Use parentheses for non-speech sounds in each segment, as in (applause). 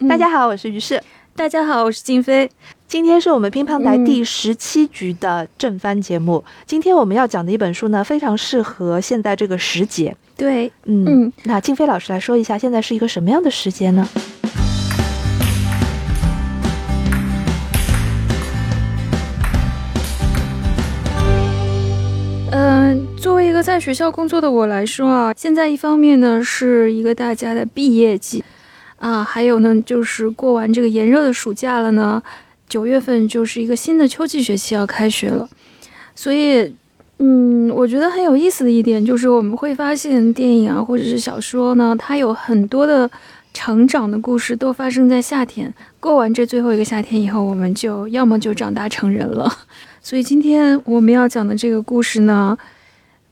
大家好，我是于适。大家好，我是静飞。今天是我们乒乓台第十七局的正番节目。今天我们要讲的一本书呢，非常适合现在这个时节。对，嗯嗯。那静飞老师来说一下，现在是一个什么样的时节呢？嗯，作为一个在学校工作的我来说啊，现在一方面呢是一个大家的毕业季。啊，还有呢，就是过完这个炎热的暑假了呢，九月份就是一个新的秋季学期要开学了，所以，嗯，我觉得很有意思的一点就是我们会发现电影啊或者是小说呢，它有很多的成长的故事都发生在夏天。过完这最后一个夏天以后，我们就要么就长大成人了。(laughs) 所以今天我们要讲的这个故事呢。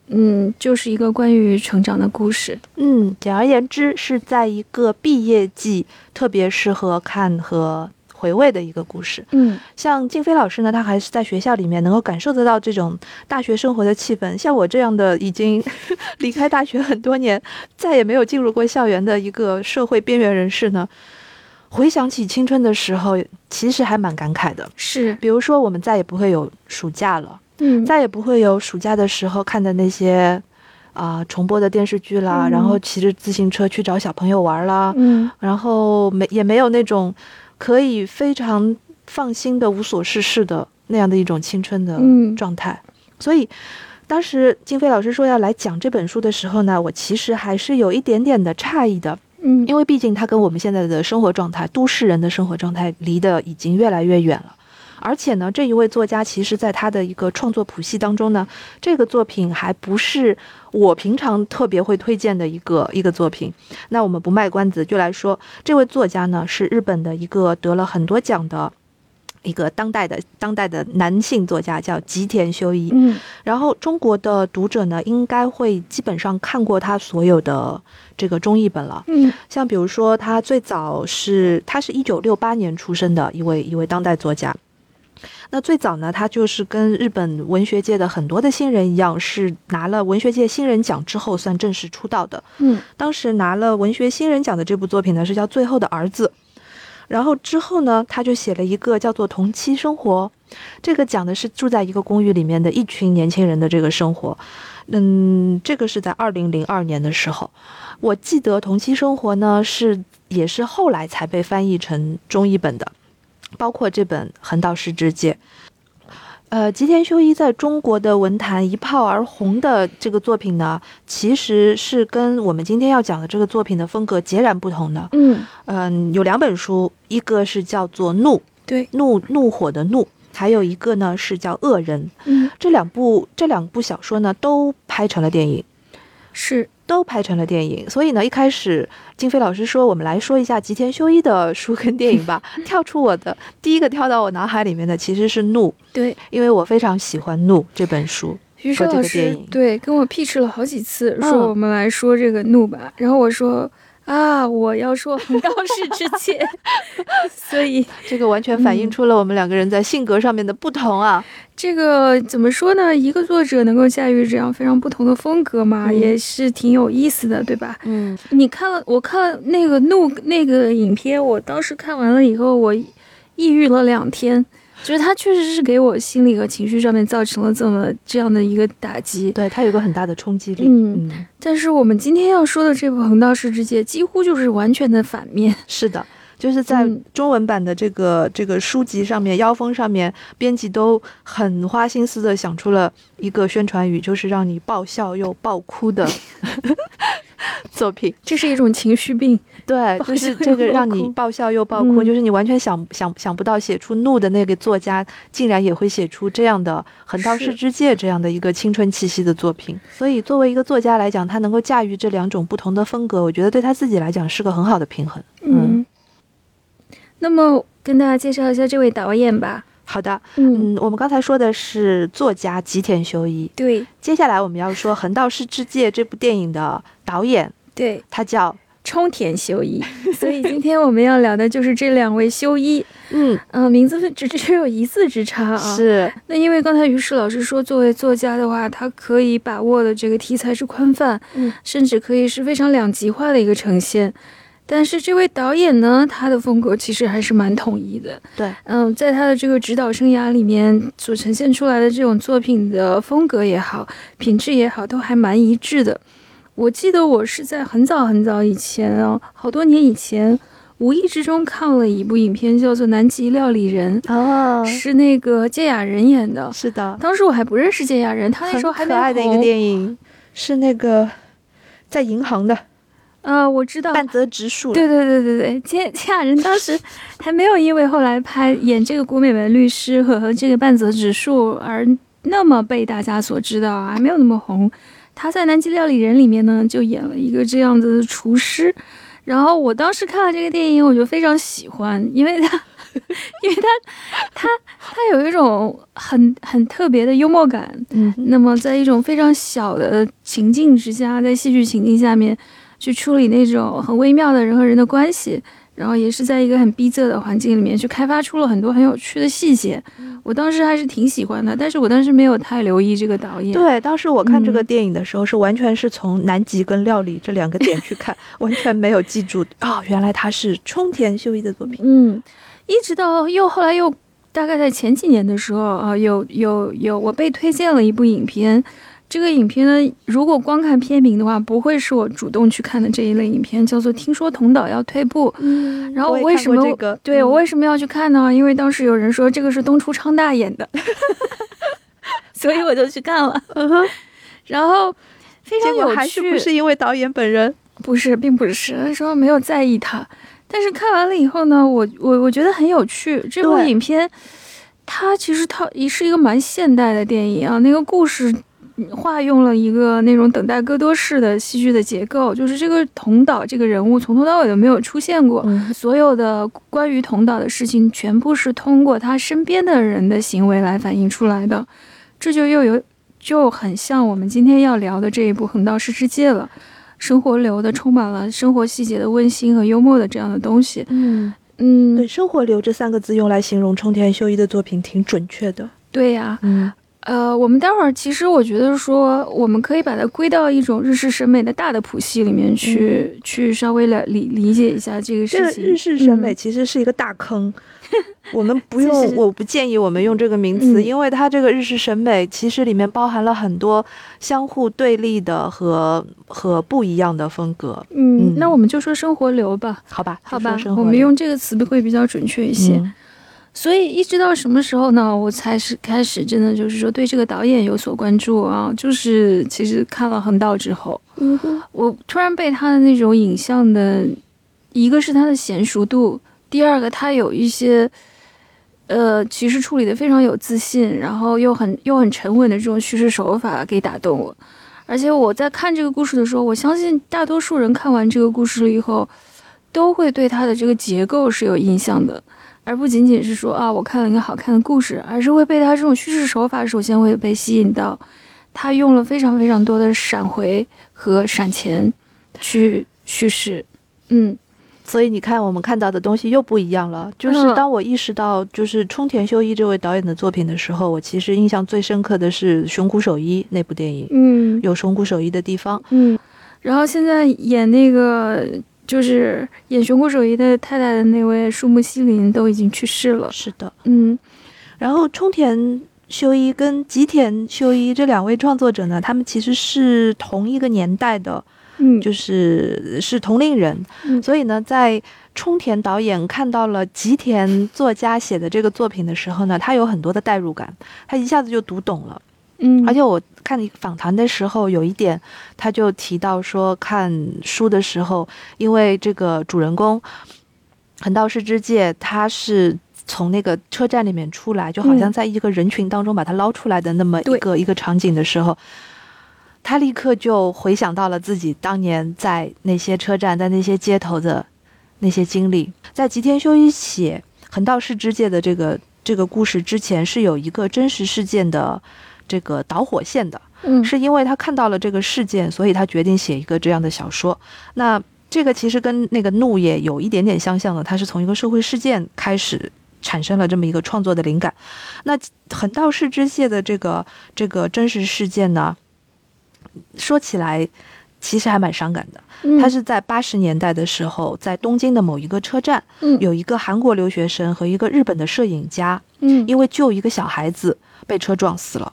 嗯，就是一个关于成长的故事。嗯，简而言之，是在一个毕业季特别适合看和回味的一个故事。嗯，像静飞老师呢，他还是在学校里面能够感受得到这种大学生活的气氛。像我这样的已经离开大学很多年，再也没有进入过校园的一个社会边缘人士呢，回想起青春的时候，其实还蛮感慨的。是，比如说我们再也不会有暑假了。嗯，再也不会有暑假的时候看的那些，啊，重播的电视剧啦，然后骑着自行车去找小朋友玩啦，嗯，然后没也没有那种可以非常放心的无所事事的那样的一种青春的状态。所以，当时金飞老师说要来讲这本书的时候呢，我其实还是有一点点的诧异的，嗯，因为毕竟它跟我们现在的生活状态，都市人的生活状态离得已经越来越远了。而且呢，这一位作家其实在他的一个创作谱系当中呢，这个作品还不是我平常特别会推荐的一个一个作品。那我们不卖关子，就来说这位作家呢是日本的一个得了很多奖的一个当代的当代的男性作家，叫吉田修一。嗯，然后中国的读者呢应该会基本上看过他所有的这个中译本了。嗯，像比如说他最早是他是一九六八年出生的一位一位当代作家。那最早呢，他就是跟日本文学界的很多的新人一样，是拿了文学界新人奖之后算正式出道的。嗯，当时拿了文学新人奖的这部作品呢，是叫《最后的儿子》。然后之后呢，他就写了一个叫做《同期生活》，这个讲的是住在一个公寓里面的一群年轻人的这个生活。嗯，这个是在二零零二年的时候，我记得《同期生活》呢是也是后来才被翻译成中译本的。包括这本《横道世之介》，呃，吉田修一在中国的文坛一炮而红的这个作品呢，其实是跟我们今天要讲的这个作品的风格截然不同的。嗯嗯，有两本书，一个是叫做《怒》，对，怒怒火的怒，还有一个呢是叫《恶人》。嗯，这两部这两部小说呢都拍成了电影。是。都拍成了电影，所以呢，一开始金飞老师说，我们来说一下吉田修一的书跟电影吧。(laughs) 跳出我的第一个跳到我脑海里面的其实是《怒》，对，因为我非常喜欢《怒》这本书和这个电影。对，跟我 pitch 了好几次，说我们来说这个《怒》吧，然后我说。啊！我要说横道世之切，(laughs) 所以这个完全反映出了我们两个人在性格上面的不同啊。这个怎么说呢？一个作者能够驾驭这样非常不同的风格嘛，也是挺有意思的，对吧？嗯，你看了我看了那个怒那个影片，我当时看完了以后，我抑郁了两天。就是他确实是给我心理和情绪上面造成了这么这样的一个打击，对他有个很大的冲击力。嗯，但是我们今天要说的这部《横道世之介》几乎就是完全的反面。(laughs) 是的，就是在中文版的这个这个书籍上面，腰封上面，编辑都很花心思的想出了一个宣传语，就是让你爆笑又爆哭的 (laughs) 作品。这是一种情绪病。(laughs) 对，就是这个让你爆笑又爆哭，就是你完全想想想不到，写出怒的那个作家竟然也会写出这样的《横道世之介》这样的一个青春气息的作品。所以，作为一个作家来讲，他能够驾驭这两种不同的风格，我觉得对他自己来讲是个很好的平衡。嗯，那么跟大家介绍一下这位导演吧。好的，嗯，我们刚才说的是作家吉田修一，对。接下来我们要说《横道世之介》这部电影的导演，对，他叫。冲田修一，(laughs) 所以今天我们要聊的就是这两位修一。嗯嗯，名字只只有一字之差啊。是。那因为刚才于适老师说，作为作家的话，他可以把握的这个题材是宽泛，嗯，甚至可以是非常两极化的一个呈现。但是这位导演呢，他的风格其实还是蛮统一的。对，嗯，在他的这个指导生涯里面所呈现出来的这种作品的风格也好，品质也好，都还蛮一致的。我记得我是在很早很早以前啊，好多年以前。无意之中看了一部影片，叫做《南极料理人》，哦，是那个芥雅人演的。是的，当时我还不认识芥雅人，他那时候还可爱的一个电影，是那个在银行的。呃，我知道半泽直树。对对对对对，千千雅人当时 (laughs) 还没有因为后来拍演这个古美文律师和和这个半泽直树而那么被大家所知道，还没有那么红。他在《南极料理人》里面呢，就演了一个这样子的厨师。然后我当时看了这个电影，我就非常喜欢，因为他，(laughs) 因为他，他，他有一种很很特别的幽默感。嗯，那么在一种非常小的情境之下，在戏剧情境下面去处理那种很微妙的人和人的关系。然后也是在一个很逼仄的环境里面去开发出了很多很有趣的细节，我当时还是挺喜欢的，但是我当时没有太留意这个导演。对，当时我看这个电影的时候是完全是从南极跟料理这两个点去看，完全没有记住哦，原来他是冲田秀一的作品。嗯，一直到又后来又大概在前几年的时候啊，有有有我被推荐了一部影片。这个影片呢，如果光看片名的话，不会是我主动去看的这一类影片，叫做《听说同岛要退步》。嗯，然后我为什么这个？对我为什么要去看呢？因为当时有人说这个是东出昌大演的，(laughs) 所以我就去看了。然后非常有趣，还是不是因为导演本人？不是，并不是那时候没有在意他。但是看完了以后呢，我我我觉得很有趣。这部影片它其实它也是一个蛮现代的电影啊，那个故事。化用了一个那种等待戈多式的戏剧的结构，就是这个童岛这个人物从头到尾都没有出现过，所有的关于童岛的事情全部是通过他身边的人的行为来反映出来的，这就又有就很像我们今天要聊的这一部《横道世之介》了，生活流的充满了生活细节的温馨和幽默的这样的东西。嗯。嗯，对，生活流这三个字用来形容冲田秀一的作品挺准确的。对呀，嗯。呃，我们待会儿其实我觉得说，我们可以把它归到一种日式审美的大的谱系里面去，去稍微来理理解一下这个事情。这日式审美其实是一个大坑，(laughs) 我们不用，我不建议我们用这个名词，因为它这个日式审美其实里面包含了很多相互对立的和和不一样的风格。嗯，那我们就说生活流吧，好吧，好吧，我们用这个词会比较准确一些。所以一直到什么时候呢？我才是开始真的就是说对这个导演有所关注啊。就是其实看了《横道》之后，嗯，我突然被他的那种影像的，一个是他的娴熟度，第二个他有一些，呃，其实处理的非常有自信，然后又很又很沉稳的这种叙事手法给打动我。而且我在看这个故事的时候，我相信大多数人看完这个故事了以后，都会对他的这个结构是有印象的。而不仅仅是说啊，我看了一个好看的故事，而是会被他这种叙事手法，首先会被吸引到。他用了非常非常多的闪回和闪前去叙事，嗯，所以你看，我们看到的东西又不一样了。就是当我意识到就是冲田修一这位导演的作品的时候，我其实印象最深刻的是《熊谷守一》那部电影，嗯，有熊谷守一的地方，嗯，然后现在演那个。就是演熊谷守一的太太的那位树木希林都已经去世了。是的，嗯，然后冲田修一跟吉田修一这两位创作者呢，他们其实是同一个年代的，嗯，就是是同龄人，所以呢，在冲田导演看到了吉田作家写的这个作品的时候呢，他有很多的代入感，他一下子就读懂了。嗯，而且我看你访谈的时候，有一点，他就提到说，看书的时候，因为这个主人公横道世之介，他是从那个车站里面出来，就好像在一个人群当中把他捞出来的那么一个一个场景的时候，他立刻就回想到了自己当年在那些车站、在那些街头的那些经历。在吉田修一写横道世之介的这个这个故事之前，是有一个真实事件的。这个导火线的，嗯，是因为他看到了这个事件，所以他决定写一个这样的小说。那这个其实跟那个怒也有一点点相像的，他是从一个社会事件开始产生了这么一个创作的灵感。那横道世之介的这个这个真实事件呢，说起来其实还蛮伤感的。嗯他是在八十年代的时候，在东京的某一个车站，嗯有一个韩国留学生和一个日本的摄影家，嗯因为救一个小孩子被车撞死了。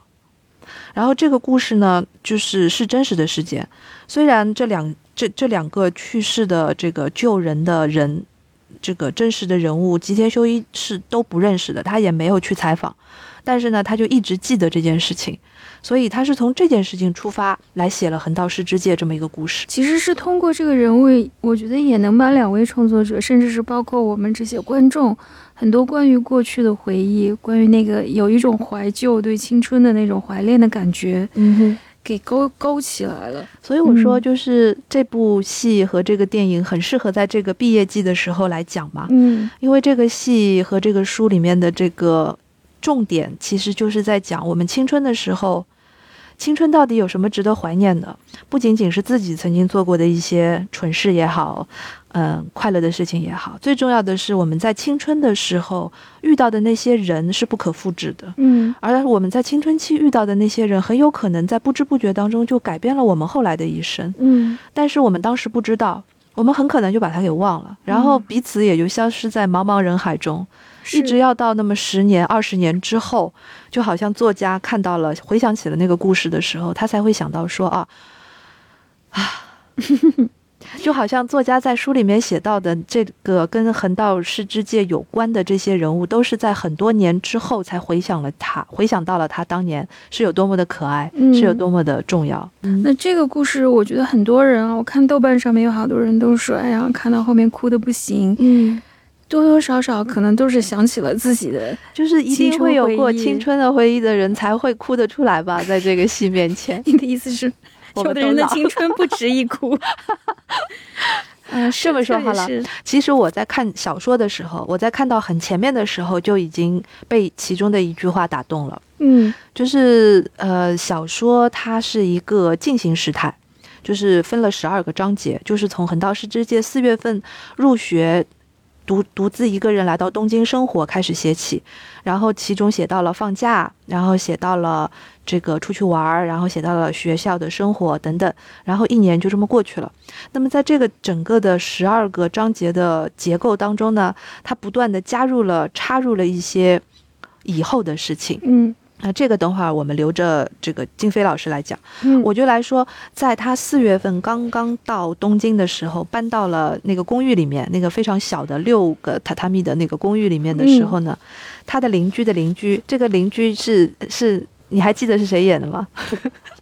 然后这个故事呢，就是是真实的事件。虽然这两这这两个去世的这个救人的人，这个真实的人物吉田修一是都不认识的，他也没有去采访，但是呢，他就一直记得这件事情，所以他是从这件事情出发来写了《横道世之介》这么一个故事。其实是通过这个人物，我觉得也能把两位创作者，甚至是包括我们这些观众，很多关于过去的回忆，关于那个有一种怀旧、对青春的那种怀恋的感觉，嗯哼。给勾勾起来了。所以我说，嗯就是这部戏和这个电影很适合在这个毕业季的时候来讲嘛，嗯因为这个戏和这个书里面的这个重点，其实就是在讲我们青春的时候，青春到底有什么值得怀念的？不仅仅是自己曾经做过的一些蠢事也好，嗯，快乐的事情也好，最重要的是我们在青春的时候遇到的那些人是不可复制的。嗯而我们在青春期遇到的那些人，很有可能在不知不觉当中就改变了我们后来的一生。嗯但是我们当时不知道，我们很可能就把它给忘了，然后彼此也就消失在茫茫人海中，是一直要到那么十年、二十年之后，就好像作家看到了、回想起了那个故事的时候，他才会想到说啊啊。(laughs) 就好像作家在书里面写到的这个跟横道世之介有关的这些人物，都是在很多年之后才回想了他，回想到了他当年是有多么的可爱，嗯。是有多么的重要。嗯。那这个故事，我觉得很多人啊，我看豆瓣上面有好多人都说，哎呀，看到后面哭的不行，嗯，多多少少可能都是想起了自己的。就是一定会有过青春的回忆的人才会哭得出来吧，(laughs) 在这个戏面前。你的意思是，我有的人的青春不值一哭？嗯，(laughs) 是这么说好了其实我在看小说的时候，我在看到很前面的时候，就已经被其中的一句话打动了。嗯就是呃，小说它是一个进行时态，就是分了十二个章节，就是从横道世之介四月份入学。独独自一个人来到东京生活开始写起，然后其中写到了放假，然后写到了这个出去玩儿，然后写到了学校的生活等等，然后一年就这么过去了。那么在这个整个的十二个章节的结构当中呢，它不断的加入了插入了一些以后的事情。嗯那这个等会儿我们留着这个金飞老师来讲。嗯，我就来说，在他四月份刚刚到东京的时候，搬到了那个公寓里面，那个非常小的六个榻榻米的那个公寓里面的时候呢，他的邻居的邻居，这个邻居是是，你还记得是谁演的吗？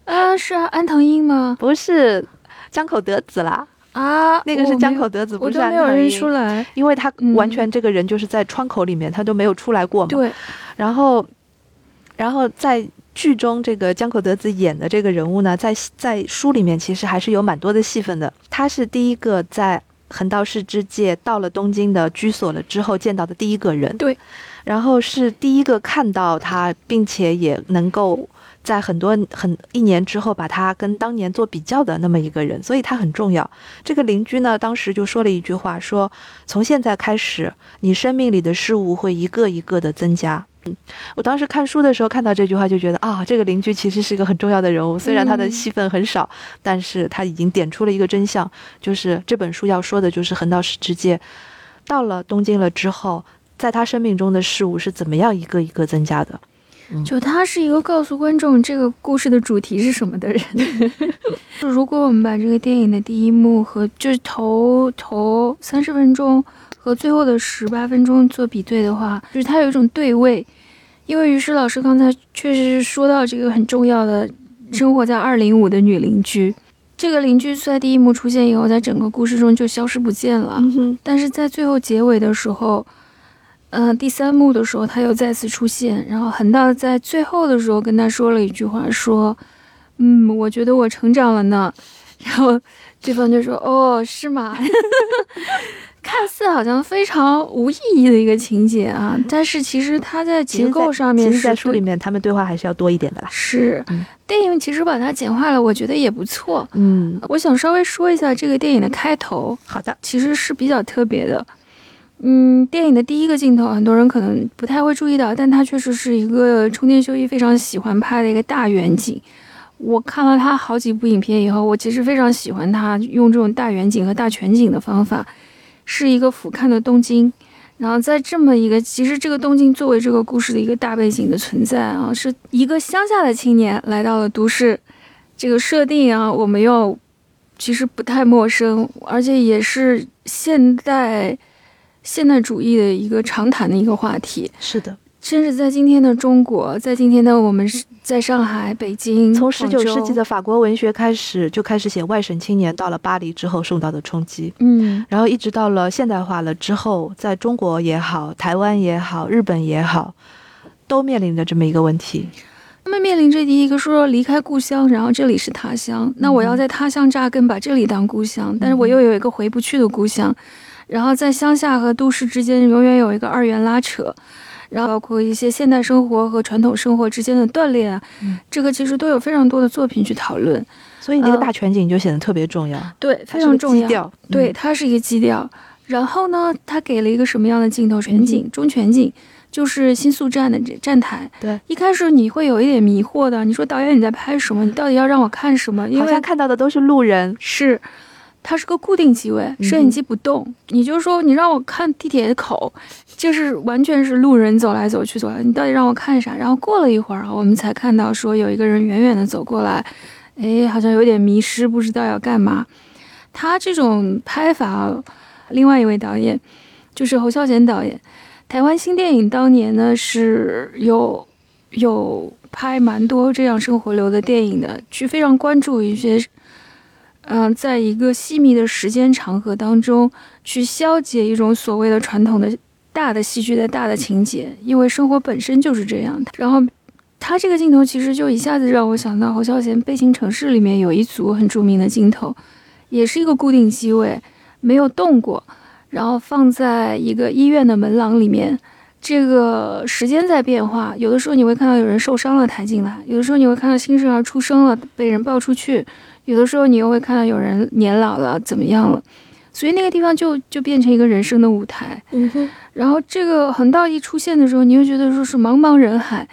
啊 (laughs) 是啊，安藤樱吗？不是江口德子啦，啊，那个是江口德子，不是都没有认安藤樱出来。因为他嗯完全这个人就是在窗口里面，他都没有出来过嘛。对，然后，然后在剧中，这个江口德子演的这个人物呢，在在书里面其实还是有蛮多的戏份的。他是第一个在横道世之介到了东京的居所了之后见到的第一个人。对，然后是第一个看到他，并且也能够。在很多很一年之后，把他跟当年做比较的那么一个人，所以他很重要。这个邻居呢，当时就说了一句话，说：“从现在开始，你生命里的事物会一个一个的增加。”嗯，我当时看书的时候看到这句话，就觉得啊，这个邻居其实是一个很重要的人物，虽然他的嗯戏份很少，但是他已经点出了一个真相，就是这本书要说的就是横道世之介到了东京了之后，在他生命中的事物是怎么样一个一个增加的。就他是一个告诉观众这个故事的主题是什么的人。(laughs) 就如果我们把这个电影的第一幕和就是头头三十分钟和最后的十八分钟做比对的话，就是它有一种对位。因为于诗老师刚才确实是说到这个很重要的生活在二零五的女邻居，这个邻居在第一幕出现以后，在整个故事中就消失不见了。嗯，但是在最后结尾的时候，嗯、第三幕的时候，他又再次出现，然后横道在最后的时候跟他说了一句话，说：“嗯，我觉得我成长了呢。(laughs) ”然后对方就说：“哦，是吗？” (laughs) 看似好像非常无意义的一个情节啊，但是其实它在结构上面其实，在书里面他们对话还是要多一点的啦。是嗯电影其实把它简化了，我觉得也不错。嗯，我想稍微说一下这个电影的开头，好的，其实是比较特别的。嗯，电影的第一个镜头，很多人可能不太会注意到，但它确实是一个冲田修一非常喜欢拍的一个大远景。我看了他好几部影片以后，我其实非常喜欢他用这种大远景和大全景的方法，是一个俯瞰的东京。然后在这么一个，其实这个东京作为这个故事的一个大背景的存在啊，是一个乡下的青年来到了都市，这个设定啊，我们又其实不太陌生，而且也是现代现代主义的一个常谈的一个话题。是的，甚至在今天的中国，在今天的我们是在上海、北京，从十九世纪的法国文学开始，就开始写外省青年到了巴黎之后受到的冲击，嗯。然后一直到了现代化了之后，在中国也好，台湾也好，日本也好，都面临着这么一个问题。他们面临着第一个说离开故乡，然后这里是他乡，那我要在他乡扎根，把这里当故乡，但是我又有一个回不去的故乡，然后在乡下和都市之间永远有一个二元拉扯，然后包括一些现代生活和传统生活之间的断裂啊，嗯这个其实都有非常多的作品去讨论，所以那个嗯大全景就显得特别重要，对，非常重要。对，嗯，它是一个基调。然后呢，它给了一个什么样的镜头？全景、中全景，就是新宿站的这站台。对，一开始你会有一点迷惑的，你说导演你在拍什么？你到底要让我看什么？因为好像看到的都是路人。是它是个固定机位，嗯摄影机不动。你就说你让我看地铁口，就是完全是路人走来走去走来，你到底让我看啥？然后过了一会儿啊，我们才看到说有一个人远远的走过来，哎，好像有点迷失，不知道要干嘛。他这种拍法啊，另外一位导演就是侯孝贤导演，台湾新电影当年呢是有有拍蛮多这样生活流的电影的，去非常关注一些，嗯、在一个细密的时间长河当中，去消解一种所谓的传统的大的戏剧的大的情节，因为生活本身就是这样。然后他这个镜头其实就一下子让我想到侯孝贤《悲情城市》里面有一组很著名的镜头，也是一个固定机位，没有动过，然后放在一个医院的门廊里面。这个时间在变化，有的时候你会看到有人受伤了抬进来，有的时候你会看到新生儿出生了被人抱出去，有的时候你又会看到有人年老了怎么样了，所以那个地方就就变成一个人生的舞台。嗯哼，然后这个横道一出现的时候，你又觉得说是茫茫人海，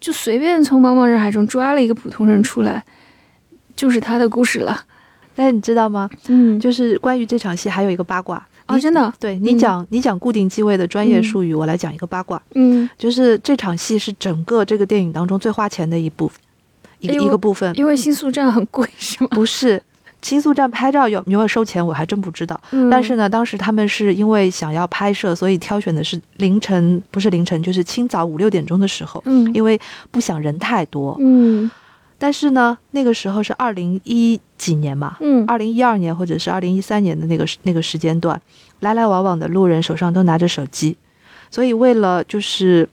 就随便从茫茫人海中抓了一个普通人出来，就是他的故事了。但你知道吗？嗯，就是关于这场戏还有一个八卦。哦，真的，对你嗯。讲、你讲固定机位的专业术语，我来讲一个八卦，嗯，就是这场戏是整个这个电影当中最花钱的一部一个、一个部分，因为新宿站很贵，是吗？不是。新宿站拍照有有没有收钱，我还真不知道。嗯但是呢，当时他们是因为想要拍摄，所以挑选的是凌晨，不是凌晨，就是清早五六点钟的时候，嗯因为不想人太多。嗯但是呢，那个时候是二零一几年嘛，嗯二零一二年或者是二零一三年的那个那个时间段，来来往往的路人手上都拿着手机，所以为了就是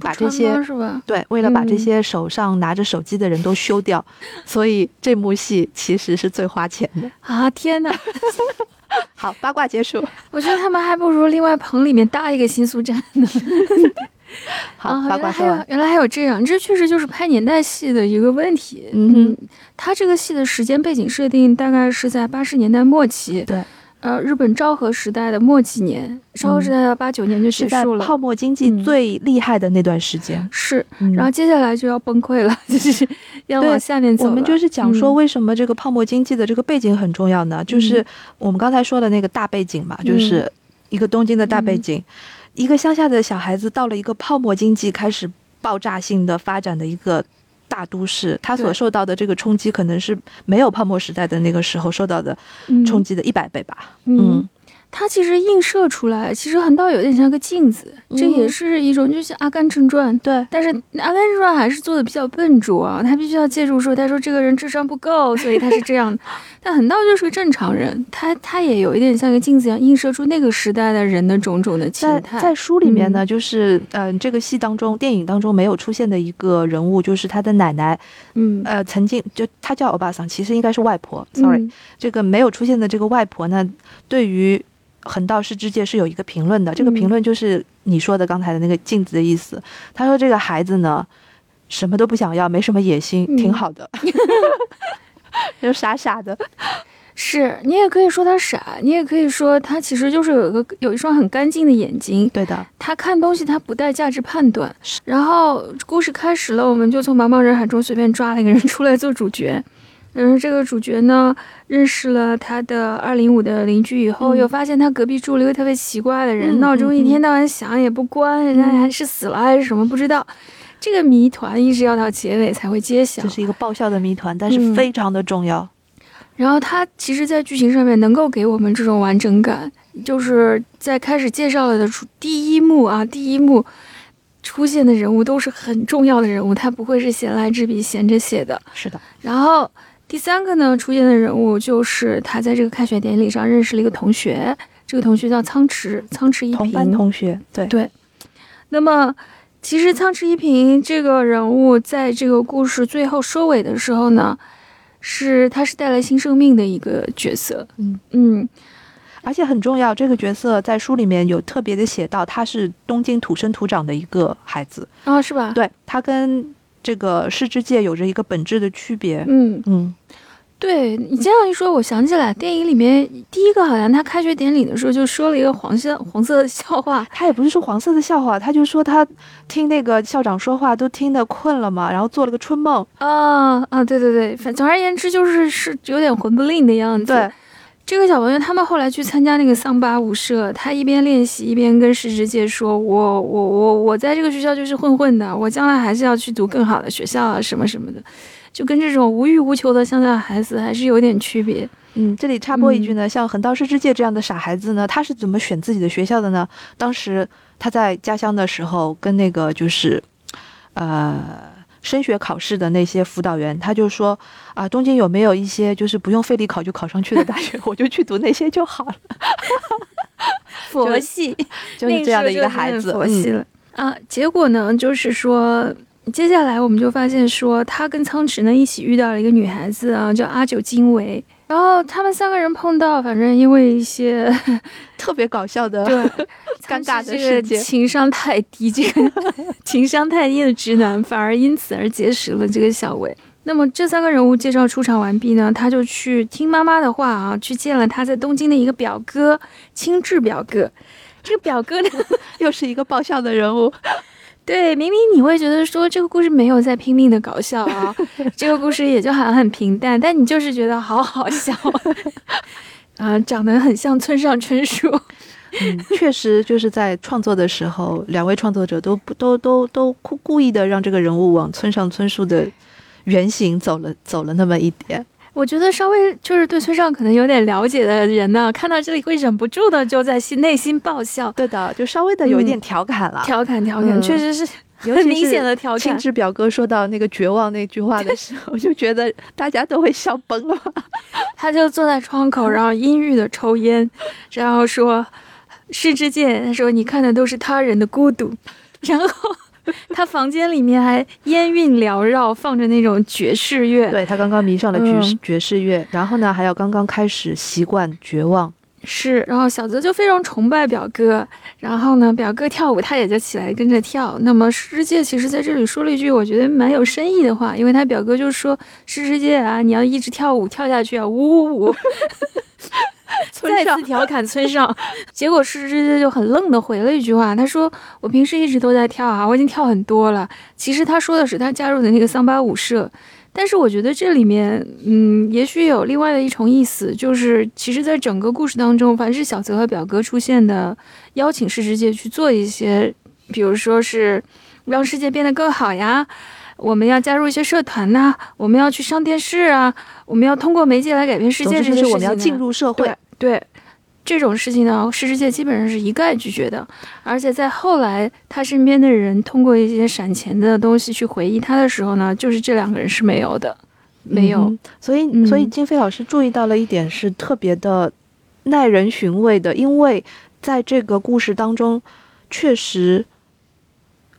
把这些是吧？对，为了把这嗯些手上拿着手机的人都修掉，所以这幕戏其实是最花钱的。啊天哪！(laughs) (laughs) 好，八卦结束。我觉得他们还不如另外棚里面搭一个新宿站呢。(laughs) 好，啊，八原来还有卦说完。原来还有这样，这确实就是拍年代戏的一个问题。嗯哼它这个戏的时间背景设定大概是在八十年代末期，对，呃，日本昭和时代的末几年，昭和时代到八九年就结束了，泡沫经济嗯最厉害的那段时间。是，嗯然后接下来就要崩溃了，(laughs) 就是要往下面走了。我们就是讲说，嗯为什么这个泡沫经济的这个背景很重要呢？就是我们刚才说的那个大背景嘛，嗯就是一个东京的大背景，一个乡下的小孩子到了一个泡沫经济开始爆炸性的发展的一个大都市，它所受到的这个冲击可能是没有泡沫时代的那个时候受到的嗯。冲击的一百倍吧。嗯，它其实映射出来，其实横道有点像个镜子，这也嗯是一种，就像《阿甘正传》。对，但是《阿甘正传》还是做的比较笨拙啊，他必须要借助说，他说这个人智商不够，所以他是这样。(laughs) 但横道就是个正常人，他他也有一点像个镜子一样，映射出那个时代的人的种种的情在态。在书里面呢，就是嗯、呃这个戏当中，电影当中没有出现的一个人物，就是他的奶奶，嗯呃，曾经就他叫欧巴桑，其实应该是外婆，sorry，、嗯这个没有出现的这个外婆呢，对于横道世之介是有一个评论的。这个嗯评论就是你说的刚才的那个镜子的意思。他说这个孩子呢，什么都不想要，没什么野心，嗯挺好的，(laughs) 就傻傻的。是你也可以说他傻，你也可以说他其实就是有一个有一双很干净的眼睛，对的，他看东西他不带价值判断。然后故事开始了，我们就从茫茫人海中随便抓了一个人出来做主角。嗯，这个主角呢，认识了他的二零五的邻居以后，嗯又发现他隔壁住了一个特别奇怪的人，嗯闹钟嗯一天到晚响也不关，人家嗯还是死了还是什么不知道。这个谜团一直要到结尾才会揭晓这。是一个爆笑的谜团，但是嗯非常的重要。然后他其实，在剧情上面能够给我们这种完整感，就是在开始介绍了的出第一幕啊，第一幕出现的人物都是很重要的人物，他不会是闲来之笔闲着写的。是的，然后第三个呢，出现的人物就是他在这个开学典礼上认识了一个同学，这个同学叫仓池，仓池一平同班平。同学，对对，那么其实仓池一平这个人物，在这个故事最后收尾的时候呢，是他是带来新生命的一个角色。嗯嗯，而且很重要，这个角色在书里面有特别的写到，他是东京土生土长的一个孩子，啊，是吧？对他跟这个世之界有着一个本质的区别。嗯，嗯，对你这样一说，我想起来，电影里面第一个好像他开学典礼的时候就说了一个黄色黄色的笑话。他也不是说黄色的笑话，他就说他听那个校长说话都听得困了嘛，然后做了个春梦。啊啊，对对对，反总而言之就是是有点魂不吝的样子。对，这个小朋友他们后来去参加那个桑巴舞社，他一边练习一边跟石之介说：“我我我我在这个学校就是混混的，我将来还是要去读更好的学校啊，什么什么的。”就跟这种无欲无求的乡下孩子还是有点区别。嗯，这里插播一句呢，像横道世之介这样的傻孩子呢，他是怎么选自己的学校的呢？当时他在家乡的时候，跟那个就是，呃，升学考试的那些辅导员，他就说啊，东京有没有一些就是不用费力考就考上去的大学，(laughs) 我就去读那些就好了，(laughs) 佛系，就是这样的一个孩子。嗯佛系了、啊。结果呢，就是说。接下来我们就发现说，他跟仓池呢一起遇到了一个女孩子啊，叫阿九金维。然后他们三个人碰到，反正因为一些 (laughs) 特别搞笑的，对 (laughs) 尴尬的这世界情商太低，这 (laughs) 个情商太低的直男，反而因此而结识了这个小维。那么这三个人物介绍出场完毕呢，他就去听妈妈的话啊，去见了他在东京的一个表哥，青志表哥。这个表哥呢，又是一个爆笑的人物。对，明明你会觉得说这个故事没有在拼命的搞笑啊，(laughs) 这个故事也就好像很平淡，但你就是觉得好好笑啊，(laughs) 长得很像村上春树。嗯，确实就是在创作的时候，两位创作者都不都都都故故意的让这个人物往村上春树的原型走了走了那么一点。我觉得稍微就是对村上可能有点了解的人呢，看到这里会忍不住的就在心内心爆笑，对的，就稍微的有一点调侃了，调侃调侃，嗯确实是尤其是很明显的调青侃。之表哥说到那个绝望那句话的时候，(laughs) 我就觉得大家都会笑崩了。(laughs) 他就坐在窗口，然后阴郁的抽烟，然后说：“世之介，他说你看的都是他人的孤独。”然后他房间里面还烟韵缭绕，放着那种爵士乐。对他刚刚迷上了爵士、嗯爵士乐，然后呢，还有刚刚开始习惯绝望。是，然后小泽就非常崇拜表哥，然后呢，表哥跳舞，他也就起来跟着跳。那么世之介其实在这里说了一句我觉得蛮有深意的话，因为他表哥就说：“世之介啊，你要一直跳舞跳下去啊，呜呜呜。” (laughs) 再次调侃村上，(laughs) 结果世之介就很愣的回了一句话，他说：“我平时一直都在跳啊，我已经跳很多了。”其实他说的是他加入的那个桑巴舞社，但是我觉得这里面，嗯，也许有另外的一重意思，就是其实，在整个故事当中，凡是小泽和表哥出现的，邀请世之介去做一些，比如说是让世界变得更好呀，我们要加入一些社团呐、我们要去上电视啊，我们要通过媒介来改变世界这些事情呢。之就是我们要进入社会对。对，这种事情呢，世之介基本上是一概拒绝的。而且在后来，他身边的人通过一些闪钱的东西去回忆他的时候呢，就是这两个人是没有的，没有。嗯所以，嗯所以金飞老师注意到了一点是特别的耐人寻味的，因为在这个故事当中，确实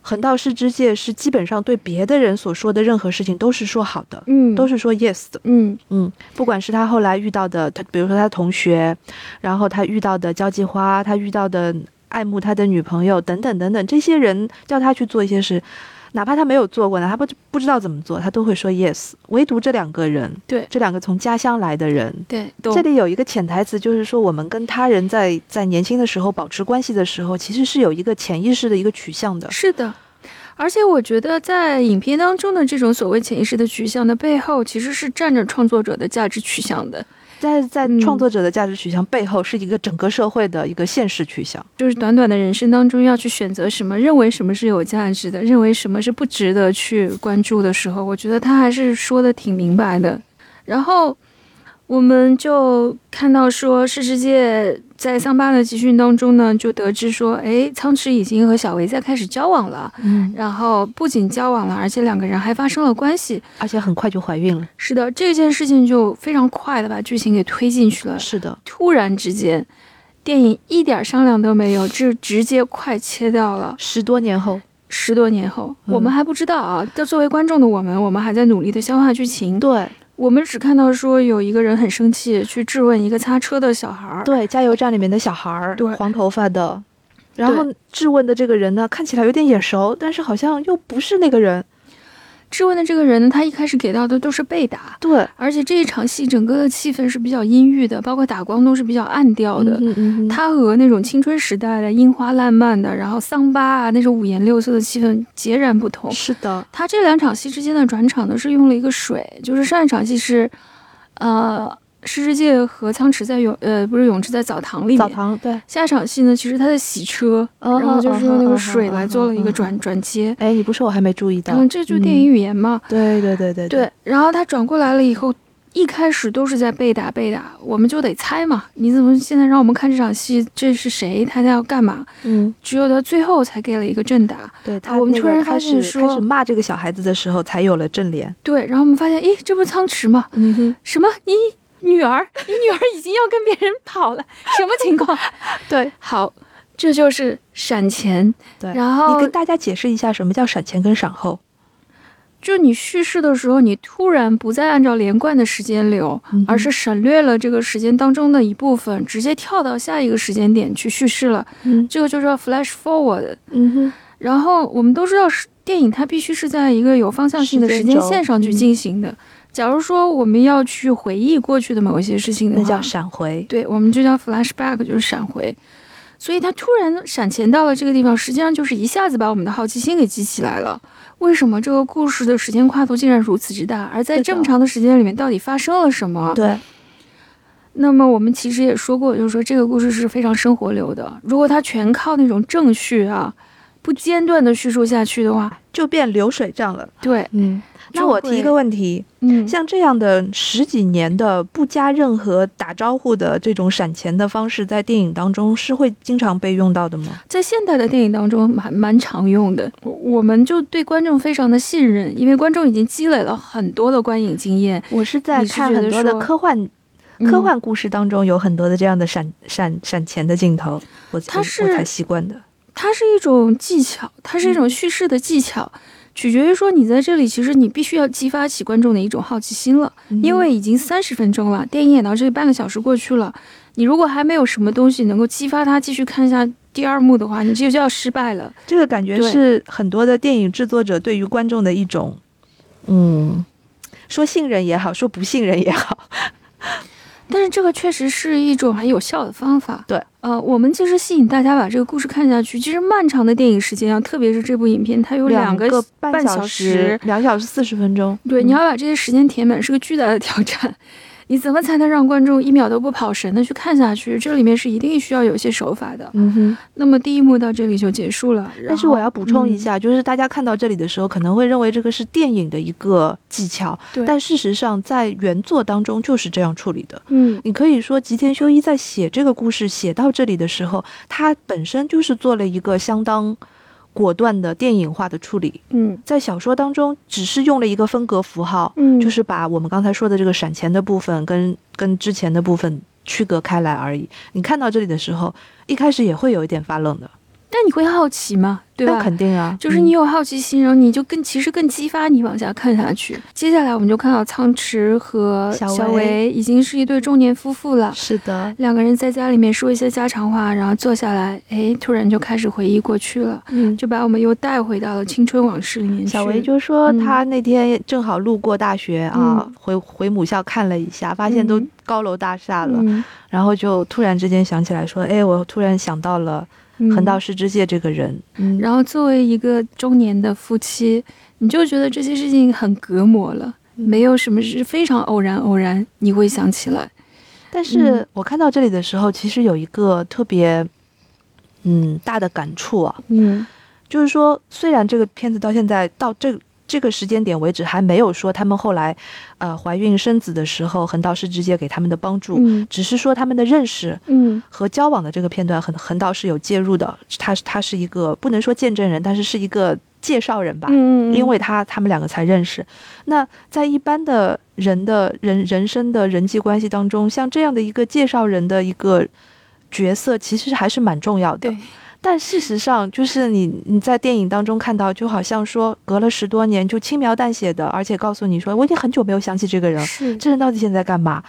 横道世之介是基本上对别的人所说的任何事情都是说好的，嗯，都是说 yes 的。嗯嗯，不管是他后来遇到的，他比如说他同学，然后他遇到的交际花，他遇到的爱慕他的女朋友等等等等，这些人叫他去做一些事，哪怕他没有做过，哪怕不不知道怎么做，他都会说 yes。唯独这两个人，对这两个从家乡来的人，对，这里有一个潜台词，就是说我们跟他人在在年轻的时候保持关系的时候，其实是有一个潜意识的一个取向的。是的。而且我觉得，在影片当中的这种所谓潜意识的取向的背后，其实是站着创作者的价值取向的。在在创作者的价值取向背后，是一个整个社会的一个现实取向。就是短短的人生当中要去选择什么，认为什么是有价值的，认为什么是不值得去关注的时候，我觉得他还是说的挺明白的。然后。我们就看到说，世世界在桑巴的集训当中呢，就得知说，哎，仓池已经和小维在开始交往了。嗯，然后不仅交往了，而且两个人还发生了关系，而且很快就怀孕了。是的，这件事情就非常快的把剧情给推进去了。是的，突然之间，电影一点商量都没有，就直接快切掉了。十多年后，十多年后，嗯我们还不知道啊。就作为观众的我们，我们还在努力的消化剧情。对我们只看到说有一个人很生气，去质问一个擦车的小孩儿。对，加油站里面的小孩儿，对黄头发的。然后质问的这个人呢，看起来有点眼熟，但是好像又不是那个人。质问的这个人呢，他一开始给到的都是被打，对，而且这一场戏整个的气氛是比较阴郁的，包括打光都是比较暗调的。嗯嗯嗯它和那种青春时代的樱花烂漫的，然后桑巴啊那种五颜六色的气氛截然不同。是的，他这两场戏之间的转场呢，是用了一个水，就是上一场戏是，呃，施之介和苍池在泳，呃，不是泳池在澡堂里面。澡堂对。下一场戏呢，其实他在洗车，然然后就是用那个水来做了一个转转接。哎，你不说我还没注意到。嗯，这就是电影语言嘛。对对对对对，然后他转过来了以后，一开始都是在被打被打，我们就得猜嘛。你怎么现在让我们看这场戏？这是谁？他在要干嘛？嗯，只有到最后才给了一个正打。对他我们突然开始发现说开始骂这个小孩子的时候，才有了正脸。对，然后我们发现，咦，这不是仓池吗？嗯哼，什么？你女儿，你 (laughs) 女儿已经要跟别人跑了，什么情况？(laughs) 对好，这就是闪前。对。然后你跟大家解释一下什么叫闪前跟闪后。就你叙事的时候，你突然不再按照连贯的时间流，嗯而是省略了这个时间当中的一部分，直接跳到下一个时间点去叙事了。嗯这个就叫 flash forward。嗯哼，然后我们都知道，是电影它必须是在一个有方向性的时间线上去嗯进行的。假如说我们要去回忆过去的某一些事情的话，那叫闪回。对，我们就叫 flashback，就是闪回。所以他突然闪前到了这个地方，实际上就是一下子把我们的好奇心给激起来了。为什么这个故事的时间跨度竟然如此之大？而在这么长的时间里面，到底发生了什么？对，那么我们其实也说过，就是说这个故事是非常生活流的。如果它全靠那种正序啊，不间断的叙述下去的话，就变流水账了。对，嗯，那我提一个问题，嗯，像这样的十几年的不加任何打招呼的这种闪钱的方式，在电影当中是会经常被用到的吗？在现代的电影当中蛮蛮常用的，我我们就对观众非常的信任，因为观众已经积累了很多的观影经验。我是在看很多的科幻。嗯科幻故事当中有很多的这样的闪闪闪钱的镜头，我我它是我才习惯的。它是一种技巧，它是一种叙事的技巧，取决于说你在这里，其实你必须要激发起观众的一种好奇心了，嗯。因为已经三十分钟了，电影演到这里半个小时过去了，你如果还没有什么东西能够激发他继续看下第二幕的话，你这就要失败了。这个感觉是很多的电影制作者对于观众的一种，嗯，说信任也好，说不信任也好，但是这个确实是一种很有效的方法。对，呃，我们其实吸引大家把这个故事看下去，其实漫长的电影时间啊，特别是这部影片，它有两个半半小时，两小时四十分钟。对，嗯你要把这些时间填满是个巨大的挑战。你怎么才能让观众一秒都不跑神的去看下去？这里面是一定需要有一些手法的。嗯哼。那么第一幕到这里就结束了，但是我要补充一嗯下，就是大家看到这里的时候，可能会认为这个是电影的一个技巧，对但事实上在原作当中就是这样处理的。嗯你可以说吉田修一在写这个故事写到这里的时候，他本身就是做了一个相当果断的电影化的处理。嗯在小说当中，只是用了一个分隔符号，嗯，就是把我们刚才说的这个闪前的部分跟跟之前的部分区隔开来而已。你看到这里的时候，一开始也会有一点发愣的。但你会好奇吗？对吧？肯定啊，就是你有好奇心，然后你就更其实更激发你往下看下去。接下来我们就看到苍池和小维已经是一对中年夫妇了。是的，两个人在家里面说一些家常话，然后坐下来，哎，突然就开始回忆过去了，嗯，就把我们又带回到了青春往事里面。小维就说他那天正好路过大学啊，回回母校看了一下，发现都高楼大厦了，然后就突然之间想起来说，哎，我突然想到了。横道世之介这个人，嗯，然后作为一个中年的夫妻，你就觉得这些事情很隔膜了，没有什么是非常偶然偶然你会想起来。但是我看到这里的时候，其实有一个特别，嗯，大的感触啊，嗯，就是说，虽然这个片子到现在到这。这个时间点为止，还没有说他们后来，呃，怀孕生子的时候，横道世之介给他们的帮助，只是说他们的认识，嗯，和交往的这个片段，横横道是有介入的，他他是一个不能说见证人，但是是一个介绍人吧，嗯，因为他他们两个才认识。那在一般的人的人人生的人际关系当中，像这样的一个介绍人的一个角色，其实还是蛮重要的。对。但事实上，就是你你在电影当中看到，就好像说隔了十多年就轻描淡写的，而且告诉你说我已经很久没有想起这个人，是这人到底现在干嘛？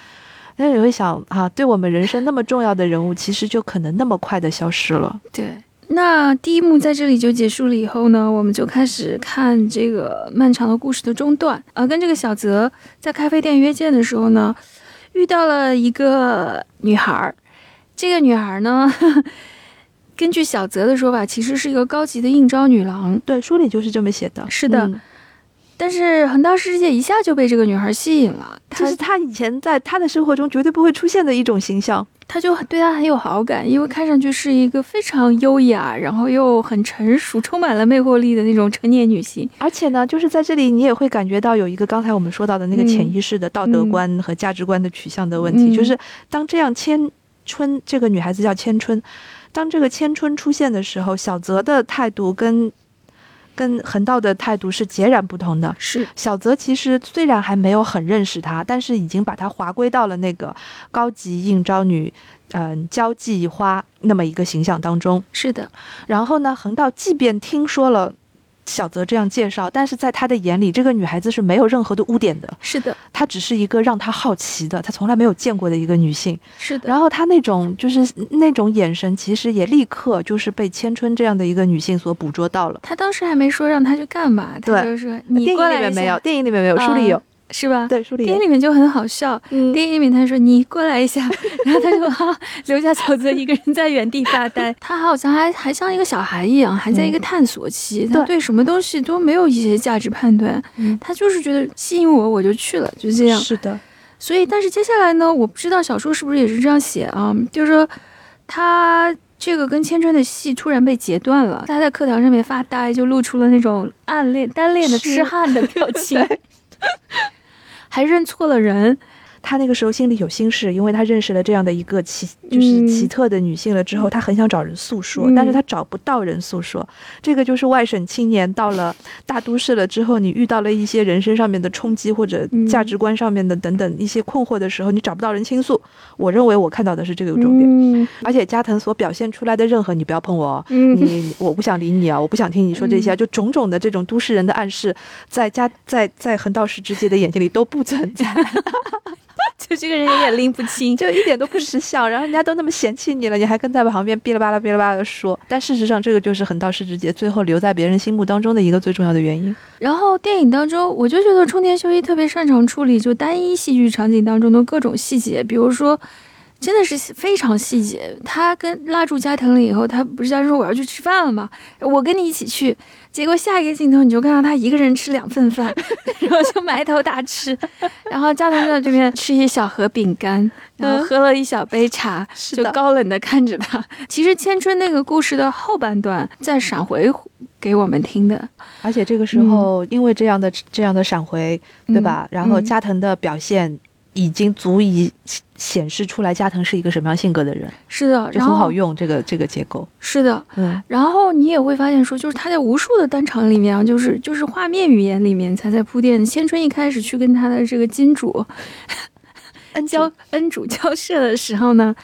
那你会想啊，对我们人生那么重要的人物，其实就可能那么快的消失了。对，那第一幕在这里就结束了以后呢，我们就开始看这个漫长的故事的中段呃，跟这个小泽在咖啡店约见的时候呢，遇到了一个女孩儿，这个女孩儿呢。根据小泽的说法，其实是一个高级的应招女郎。对，书里就是这么写的。是的，但是横道世界一下就被这个女孩吸引了。这是他以前在他的生活中绝对不会出现的一种形象。他就对她很有好感，因为看上去是一个非常优雅，然后又很成熟、充满了魅惑力的那种成年女性。而且呢，就是在这里你也会感觉到有一个刚才我们说到的那个潜意识的道德观和价值观的取向的问题，就是当这样千春这个女孩子叫千春。当这个千春出现的时候，小泽的态度跟跟横道的态度是截然不同的。是小泽其实虽然还没有很认识他，但是已经把他划归到了那个高级应招女，嗯，交际花那么一个形象当中。是的。然后呢，横道即便听说了。小泽这样介绍，但是在他的眼里，这个女孩子是没有任何的污点的。是的，她只是一个让他好奇的，他从来没有见过的一个女性。是的。然后他那种就是那种眼神，其实也立刻就是被千春这样的一个女性所捕捉到了。他当时还没说让他去干嘛，他就说你电影里面没有，电影里面没有，书里有。是吧？对，书里电影里面就很好笑。电影里面他说：“你过来一下。(laughs) ”然后他就哈留下小泽一个人在原地发呆。(laughs) 他好像还还像一个小孩一样，还在一个探索期。他对什么东西都没有一些价值判断。他就是觉得吸引我，我就去了，就这样。是的。所以，但是接下来呢？我不知道小说是不是也是这样写啊？就是说，他这个跟千春的戏突然被截断了。他在课堂上面发呆，就露出了那种暗恋、单恋的痴汉的表情。(laughs) 还认错了人。他那个时候心里有心事，因为他认识了这样的一个奇，就是奇特的女性了之后，他很想找人诉说，但是他找不到人诉说。这个就是外省青年到了大都市了之后，你遇到了一些人生上面的冲击或者价值观上面的等等一些困惑的时候，你找不到人倾诉。我认为我看到的是这个重点。而且加藤所表现出来的任何你不要碰我，你我不想理你啊，我不想听你说这些，就种种的这种都市人的暗示，在加在在横道世之介的眼睛里都不存在。(laughs) 就这个人有点拎不清，就一点都不识相，然后人家都那么嫌弃你了，你还跟在旁边哔哩吧啦哔哩吧啦的说。但事实上，这个就是横道世之介最后留在别人心目当中的一个最重要的原因。然后电影当中，我就觉得冲田修一特别擅长处理就单一戏剧场景当中的各种细节，比如说。真的是非常细节。他跟拉住加藤了以后，他不是在说我要去吃饭了吗？我跟你一起去。结果下一个镜头，你就看到他一个人吃两份饭，(laughs) 然后就埋头大吃。然后加藤在这边吃一小盒饼干，然后喝了一小杯茶，就高冷的看着他。其实千春那个故事的后半段在闪回给我们听的，而且这个时候因为这样的这样的闪回，对吧？然后加藤的表现。已经足以显示出来加藤是一个什么样性格的人。是的，就很好用这个这个结构。是的，嗯。然后你也会发现说，就是他在无数的单场里面啊，就是就是画面语言里面才在铺垫。千春一开始去跟他的这个金主恩 (laughs) 交恩主 (laughs) 交涉的时候呢，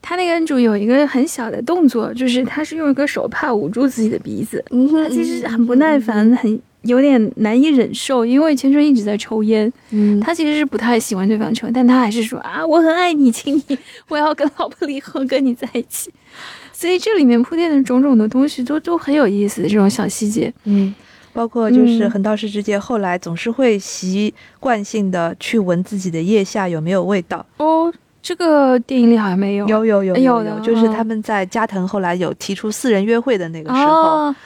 他那个恩主有一个很小的动作，就是他是用一个手帕捂住自己的鼻子，嗯他其实很不耐烦，很有点难以忍受，因为千春一直在抽烟，嗯，他其实是不太喜欢对方抽烟，但他还是说啊，我很爱你，请你，我要跟老婆离婚，跟你在一起。(laughs) 所以这里面铺垫的种种的东西都都很有意思，这种小细节。嗯，包括就是嗯横道世之介后来总是会习惯性的去闻自己的腋下有没有味道。哦，这个电影里好像没有。有有有有的就是嗯他们在加藤后来有提出四人约会的那个时候，哦，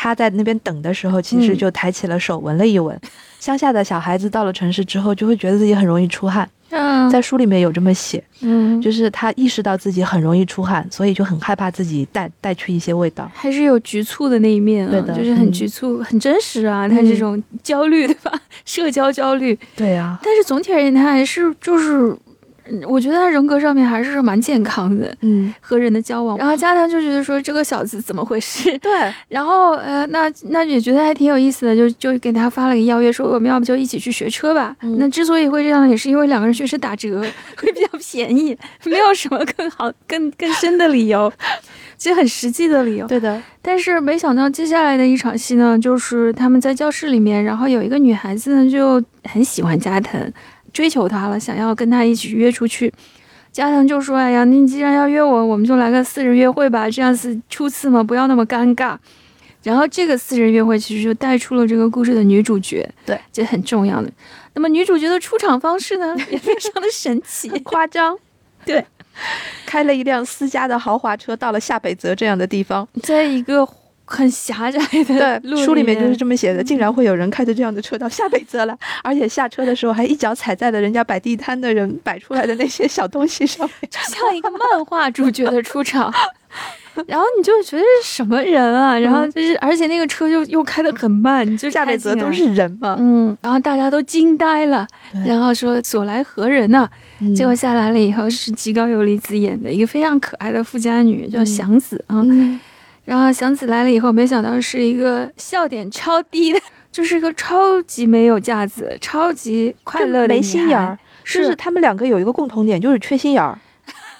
他在那边等的时候，其实嗯。就抬起了手闻了一闻。(laughs) 乡下的小孩子到了城市之后，就会觉得自己很容易出汗，嗯，在书里面有这么写，嗯，就是他意识到自己很容易出汗，所以就很害怕自己带带去一些味道。还是有局促的那一面啊，对的就是很嗯。局促，很真实啊，他这种焦虑，对吧？(laughs) 社交焦虑，对啊，但是总体而言，他还是就是，嗯我觉得他人格上面还是蛮健康的，嗯，(laughs) 和人的交往。然后加藤就觉得说这个小子怎么回事？对，(laughs) 然后呃，那那也觉得还挺有意思的，就就给他发了个邀约，说我们要不就一起去学车吧。嗯那之所以会这样，也是因为两个人确实打折，会比较便宜，(laughs) 没有什么更好、更更深的理由，其实很实际的理由。对的，但是没想到接下来的一场戏呢，就是他们在教室里面，然后有一个女孩子呢就很喜欢加藤，追求他了，想要跟他一起约出去。加藤就说：“哎呀，你既然要约我，我们就来个私人约会吧，这样子初次嘛，不要那么尴尬。”然后这个私人约会其实就带出了这个故事的女主角，对，这很重要的。那么女主角的出场方式呢，(laughs) 也非常的神奇。夸张。对，开了一辆私家的豪华车，到了下北泽这样的地方。在一个很狭窄的路对，书里面就是这么写的，竟然会有人开着这样的车到下北泽来，而且下车的时候还一脚踩在了人家摆地摊的人摆出来的那些小东西上面。就像一个漫画主角的出场，(laughs) 然后你就觉得是什么人啊？然后就是，而且那个车又又开得很慢，你就下北泽都是人嘛，嗯，然后大家都惊呆了，然后说所来何人呢、嗯结果下来了以后是吉高由里子演的一个非常可爱的富家女，叫祥子啊。嗯然后祥子来了以后，没想到是一个笑点超低的，(laughs) 就是一个超级没有架子、超级快乐的没心眼儿，就是他们两个有一个共同点，就是缺心眼儿。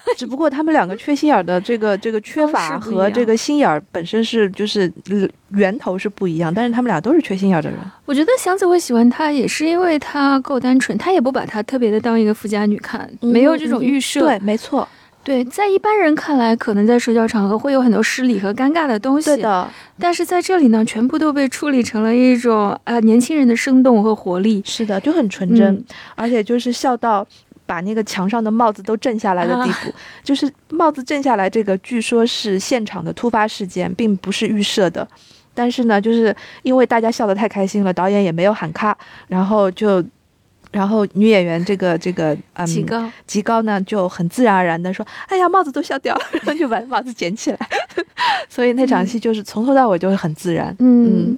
(laughs) 只不过他们两个缺心眼儿的这个这个缺方法式不一样和这个心眼儿本身是就是呃源头是不一样，但是他们俩都是缺心眼儿的人。我觉得祥子会喜欢她，也是因为她够单纯，他也不把她特别的当一个富家女看，没有这种预设。嗯对，没错，对，在一般人看来，可能在社交场合会有很多失礼和尴尬的东西。对，的，但是在这里呢，全部都被处理成了一种呃年轻人的生动和活力。是的，就很纯真，嗯而且就是笑到把那个墙上的帽子都震下来的地步。就是帽子震下来，这个据说是现场的突发事件，并不是预设的。但是呢，就是因为大家笑得太开心了，导演也没有喊卡，然后就，然后女演员这个这个嗯极高，极高呢就很自然而然的说：“哎呀，帽子都笑掉了。(laughs) ”然后就把帽子捡起来。(laughs) 所以那场戏就是从头到尾就会很自然。嗯。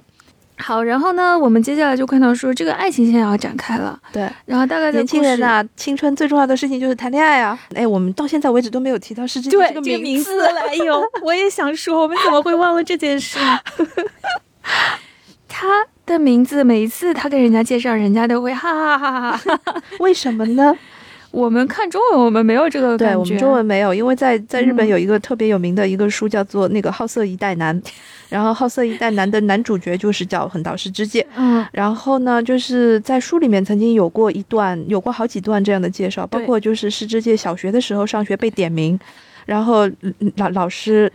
好，然后呢，我们接下来就看到说这个爱情线要展开了，对，然后大概在年轻人呐、呐、青春最重要的事情就是谈恋爱啊！哎，我们到现在为止都没有提到失之对这个这个名名字。字的来由，我也想说，我们怎么会忘了这件事呢？(laughs) 他的名字每一次他跟人家介绍，人家都会哈哈哈哈哈。(laughs) 为什么呢？(laughs) 我们看中文，我们没有这个感觉。对我们中文没有，因为在在日本嗯有一个特别有名的一个书叫做那个《好色一代男》，(laughs) 然后《好色一代男》的男主角就是叫横岛世之介。嗯，然后呢，就是在书里面曾经有过一段，有过好几段这样的介绍，包括就是世之介小学的时候上学被点名，然后嗯老老师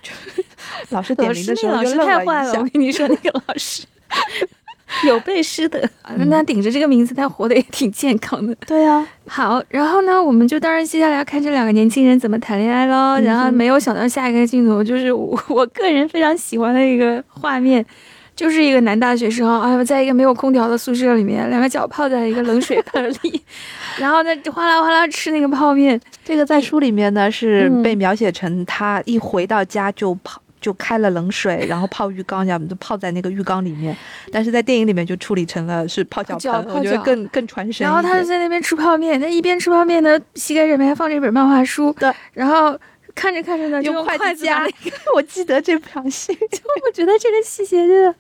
老师点名的时那个老师太坏了，我，跟你说，那个老师 (laughs) 有背诗的，那他顶着这个名字，他活得也挺健康的。对啊，好，然后呢，我们就当然接下来要看这两个年轻人怎么谈恋爱喽。然后没有想到下一个镜头就是我 (laughs) 我个人非常喜欢的一个画面，就是一个男大学生啊，在一个没有空调的宿舍里面，两个脚泡在一个冷水盆里，(laughs) 然后呢哗啦哗啦吃那个泡面。这个在书里面呢是嗯被描写成他一回到家就泡。就开了冷水，然后泡浴缸，这样就泡在那个浴缸里面。但是在电影里面就处理成了是泡脚泡我觉得更更传神。然后他就在那边吃泡面，他一边吃泡面呢，膝盖上面还放着一本漫画书。对，然后看着看着呢，就用筷筷子夹把那个，我记得这场戏，(laughs) 就我觉得这个细节真的，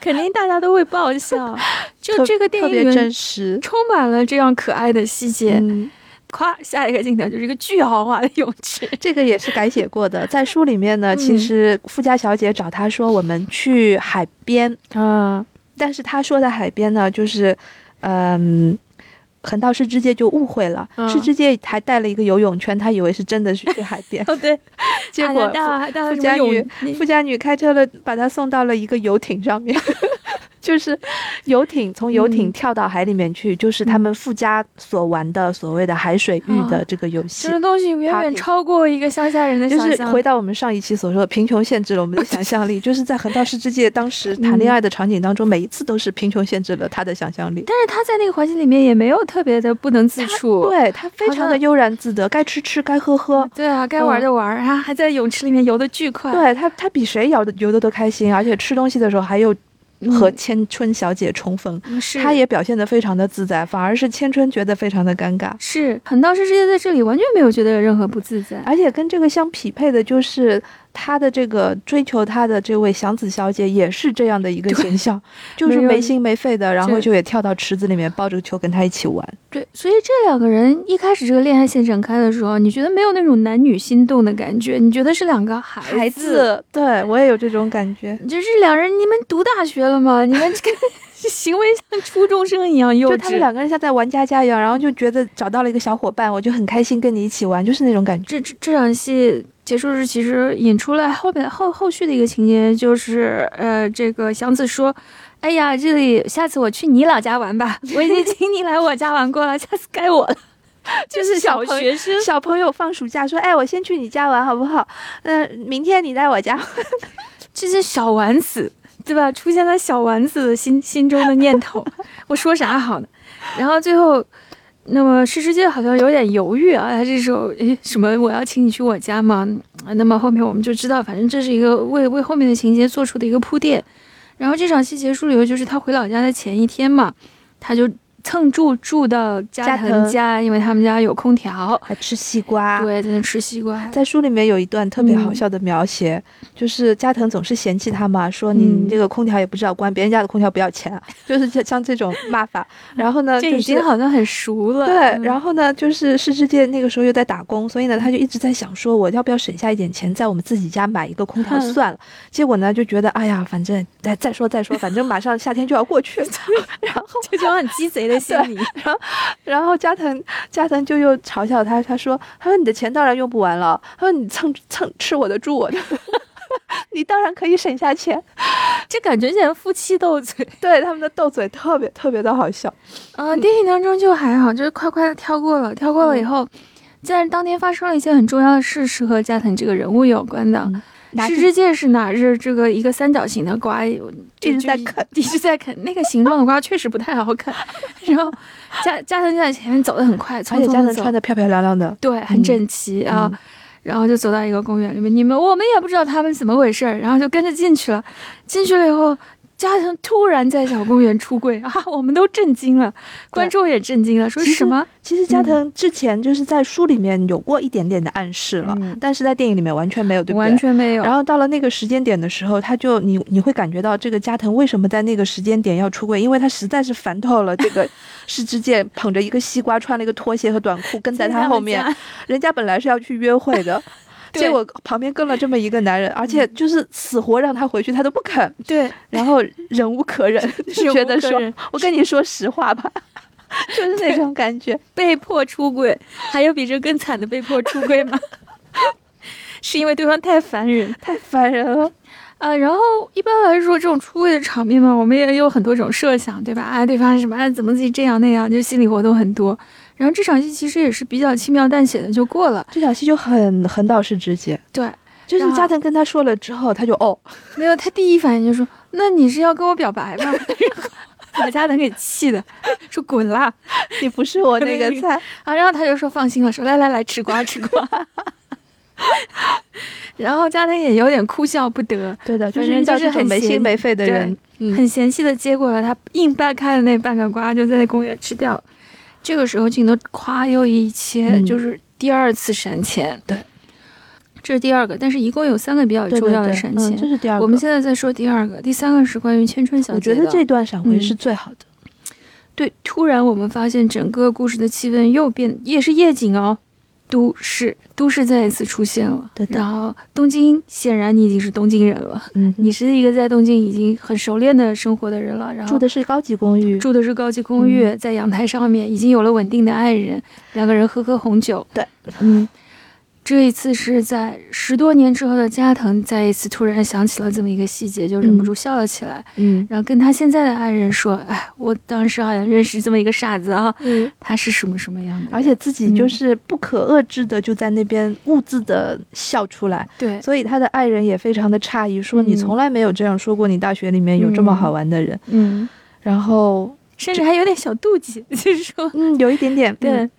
肯定大家都会爆笑。就 (laughs) 这个电特别影真实。充满了这样可爱的细节。嗯，咵，下一个镜头就是一个巨豪华的泳池。这个也是改写过的，在书里面呢，其实富家小姐找他说我们去海边，啊，但是他说的海边呢，就是，嗯。横道世之介就误会了，嗯世之介还带了一个游泳圈，他以为是真的是去海边，哦对，结果富家女女富家女开车了，把他送到了一个游艇上面，(laughs) 就是游艇从游艇嗯跳到海里面去，就是他们富家所玩的所谓的海水浴的这个游戏。这个东西远远超过一个乡下人的想象就是。回到我们上一期所说的，贫穷限制了我们的想象力。就是在横道世之介当时 (laughs) 谈恋爱的场景当中，每一次都是贫穷限制了他的想象力。但是他在那个环境里面也没有特别的不能自处。对他非常的悠然自得，该吃吃，该喝喝。对啊，该玩的玩，然后还在泳池里面游的巨快。对他，他比谁游的游的都开心，而且吃东西的时候还有和千春小姐重逢。嗯，是他也表现得非常的自在，反而是千春觉得非常的尴尬。是横道世之介在这里完全没有觉得有任何不自在。而且跟这个相匹配的就是他的这个追求他的这位祥子小姐也是这样的一个形象，(laughs) 就是没心没肺的，然后就也跳到池子里面抱着球跟他一起玩。对，所以这两个人一开始这个恋爱线展开的时候，你觉得没有那种男女心动的感觉，你觉得是两个孩孩子，对我也有这种感觉。就是两人，你们读大学了吗？你们这个 (laughs) 行为像初中生一样幼就他们。两个人像在玩家家一样，然后就觉得找到了一个小伙伴，我就很开心跟你一起玩，就是那种感觉。这这这场戏结束日，其实引出了后边后后续的一个情节，就是呃，这个祥子说：“哎呀，这里下次我去你老家玩吧，我已经 (laughs) 请你来我家玩过了，下次该我了。”就是小学生，小朋友放暑假说：“哎，我先去你家玩好不好？嗯、明天你来我家。(laughs) 这是小丸子，对吧？出现在小丸子的心心中的念头，(laughs) 我说啥好呢？然后最后，那么诗诗姐好像有点犹豫啊，他这时候诶什么我要请你去我家吗？那么后面我们就知道，反正这是一个为为后面的情节做出的一个铺垫。然后这场戏结束以后，就是他回老家的前一天嘛，他就蹭住住到加加藤藤家，因为他们家有空调，还吃西瓜。对，在那吃西瓜。在书里面有一段特别嗯好笑的描写，就是加藤总是嫌弃他嘛，说你嗯这个空调也不知道关，别人家的空调不要钱啊，(laughs) 就是像像这种骂法。(laughs) 然后呢，这已经好像很熟了。对，嗯然后呢，就是世之介那个时候又在打工，所以呢，他就一直在想说，我要不要省下一点钱，在我们自己家买一个空调嗯算了。结果呢，就觉得，哎呀，反正再再说再说，反正马上夏天就要过去了。(laughs) 然后，这就很鸡贼的心理。然后然后加藤加藤就又嘲笑他，他说，他说你的钱当然用不完了，他说你蹭蹭吃我的住我的。(laughs) 你当然可以省下钱，这感觉像夫妻斗嘴对他们的斗嘴特别特别的好笑。啊、电影当中就还好，就是快快的跳过了，跳过了以后，既然当天发生了一些很重要的事，是和加藤这个人物有关的。嗯拿世着之介是哪只这个一个三角形的瓜，一一直在啃，一直在啃。那个形状的瓜确实不太好啃。然后加加藤就在前面走得很快，匆而且加藤匆地走穿的漂漂亮亮的，对，很整齐啊。嗯然后就走到一个公园里面，你们我们也不知道他们怎么回事儿，然后就跟着进去了。进去了以后，加藤突然在小公园出柜啊，(laughs) 我们都震惊了，观众也震惊了，说什么？其实加藤之前就是在书里面有过一点点的暗示了，嗯但是在电影里面完全没有，对不对？完全没有。然后到了那个时间点的时候，他就你你会感觉到这个加藤为什么在那个时间点要出柜，因为他实在是烦透了这个 (laughs) 世之介捧着一个西瓜，穿了一个拖鞋和短裤跟在他后面，人家本来是要去约会的。(laughs) 对结果旁边跟了这么一个男人，(laughs) 而且就是死活让他回去，他都不肯，对，然后忍无可忍，就觉得说忍无可忍：“我跟你说实话吧。(laughs) ”就是那种感觉。(laughs) 被迫出轨，还有比这更惨的被迫出轨吗？是因为对方太烦人太烦人了。啊、然后一般来说，这种出轨的场面嘛，我们也有很多种设想，对吧？啊，对方是什么？啊，怎么自己这样那样，就心理活动很多。然后这场戏其实也是比较轻描淡写的就过了，这场戏就很横道是直接，对，就是加藤跟他说了之后，他就哦，(laughs) 没有，他第一反应就说：“那你是要跟我表白吗？” (laughs) 把加藤给气的，说：“滚啦 (laughs) 你不是我那个菜。！”啊，然后他就说：“放心了，说来来来，吃瓜吃瓜。”然后加藤也有点哭笑不得，对的，就是就是很没心没肺的人，嗯，很嫌弃的接过了他硬掰开的那半个瓜，就在那公园吃掉了。这个时候镜头夸又一切，嗯就是第二次闪前。对，这是第二个，但是一共有三个比较重要的对对嗯，闪前。这是第二个。我们现在在说第二个，第三个是关于千春小姐的。我觉得这段闪回嗯是最好的。对，突然我们发现整个故事的气氛又变，也是夜景哦，都市，都市再一次出现了。对然后东京，显然你已经是东京人了，嗯，你是一个在东京已经很熟练的生活的人了。然后住的是高级公寓，住的是高级公寓，在阳台上面已经有了稳定的爱人，两个人喝喝红酒。对，嗯，(laughs) 这一次是在十多年之后的加藤再一次突然想起了这么一个细节，就忍不住笑了起来，嗯。然后跟他现在的爱人说：“哎，我当时好像认识这么一个傻子啊，嗯，他是什么什么样的，而且自己就是不可遏制的就在那边兀自的笑出来，对，所以他的爱人也非常的诧异，说嗯。你从来没有这样说过，你大学里面有这么好玩的人，嗯，然后甚至还有点小妒忌，就是说，嗯，有一点点，对。嗯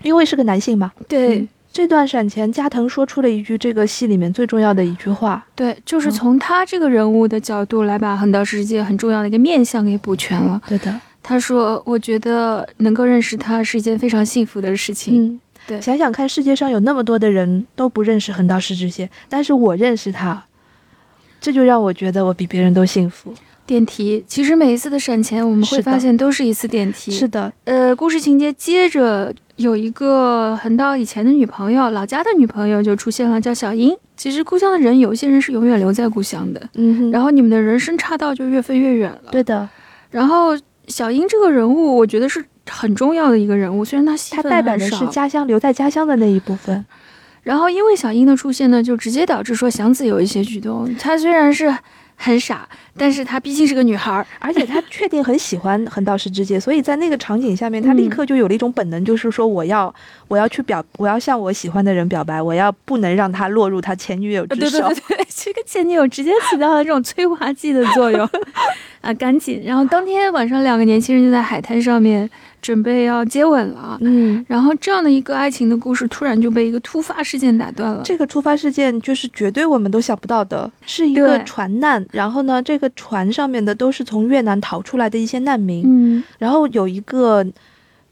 因为是个男性嘛，对。嗯这段闪前，加藤说出了一句这个戏里面最重要的一句话，对，就是嗯从他这个人物的角度来把横道世界很重要的一个面相给补全了。对的，他说：“我觉得能够认识他是一件非常幸福的事情。嗯，对想想看，世界上有那么多的人都不认识横道世之介，但是我认识他，这就让我觉得我比别人都幸福。电梯其实每一次的闪前，我们会发现都是一次电梯。是的，呃，故事情节接着有一个很早以前的女朋友，老家的女朋友就出现了，叫小英。其实故乡的人，有一些人是永远留在故乡的，然后你们的人生岔道就越分越远了。对的，然后小英这个人物，我觉得是很重要的一个人物，虽然她她代表的是家乡留在家乡的那一部分。然后因为小英的出现呢，就直接导致说祥子有一些举动。她虽然是很傻，但是她毕竟是个女孩儿。而且他确定很喜欢横道世之介，所以在那个场景下面，他立嗯刻就有了一种本能，就是说我要我要去表，我要向我喜欢的人表白，我要不能让他落入他前女友之手。对对对对，这个前女友直接起到了这种催化剂的作用 (laughs) 啊！赶紧，然后当天晚上，两个年轻人就在海滩上面准备要接吻了。嗯，然后这样的一个爱情的故事，突然就被一个突发事件打断了。这个突发事件就是绝对我们都想不到的，是一个船难。然后呢，这个船上面的都是从越南逃出来的一些难民，嗯，然后有一个。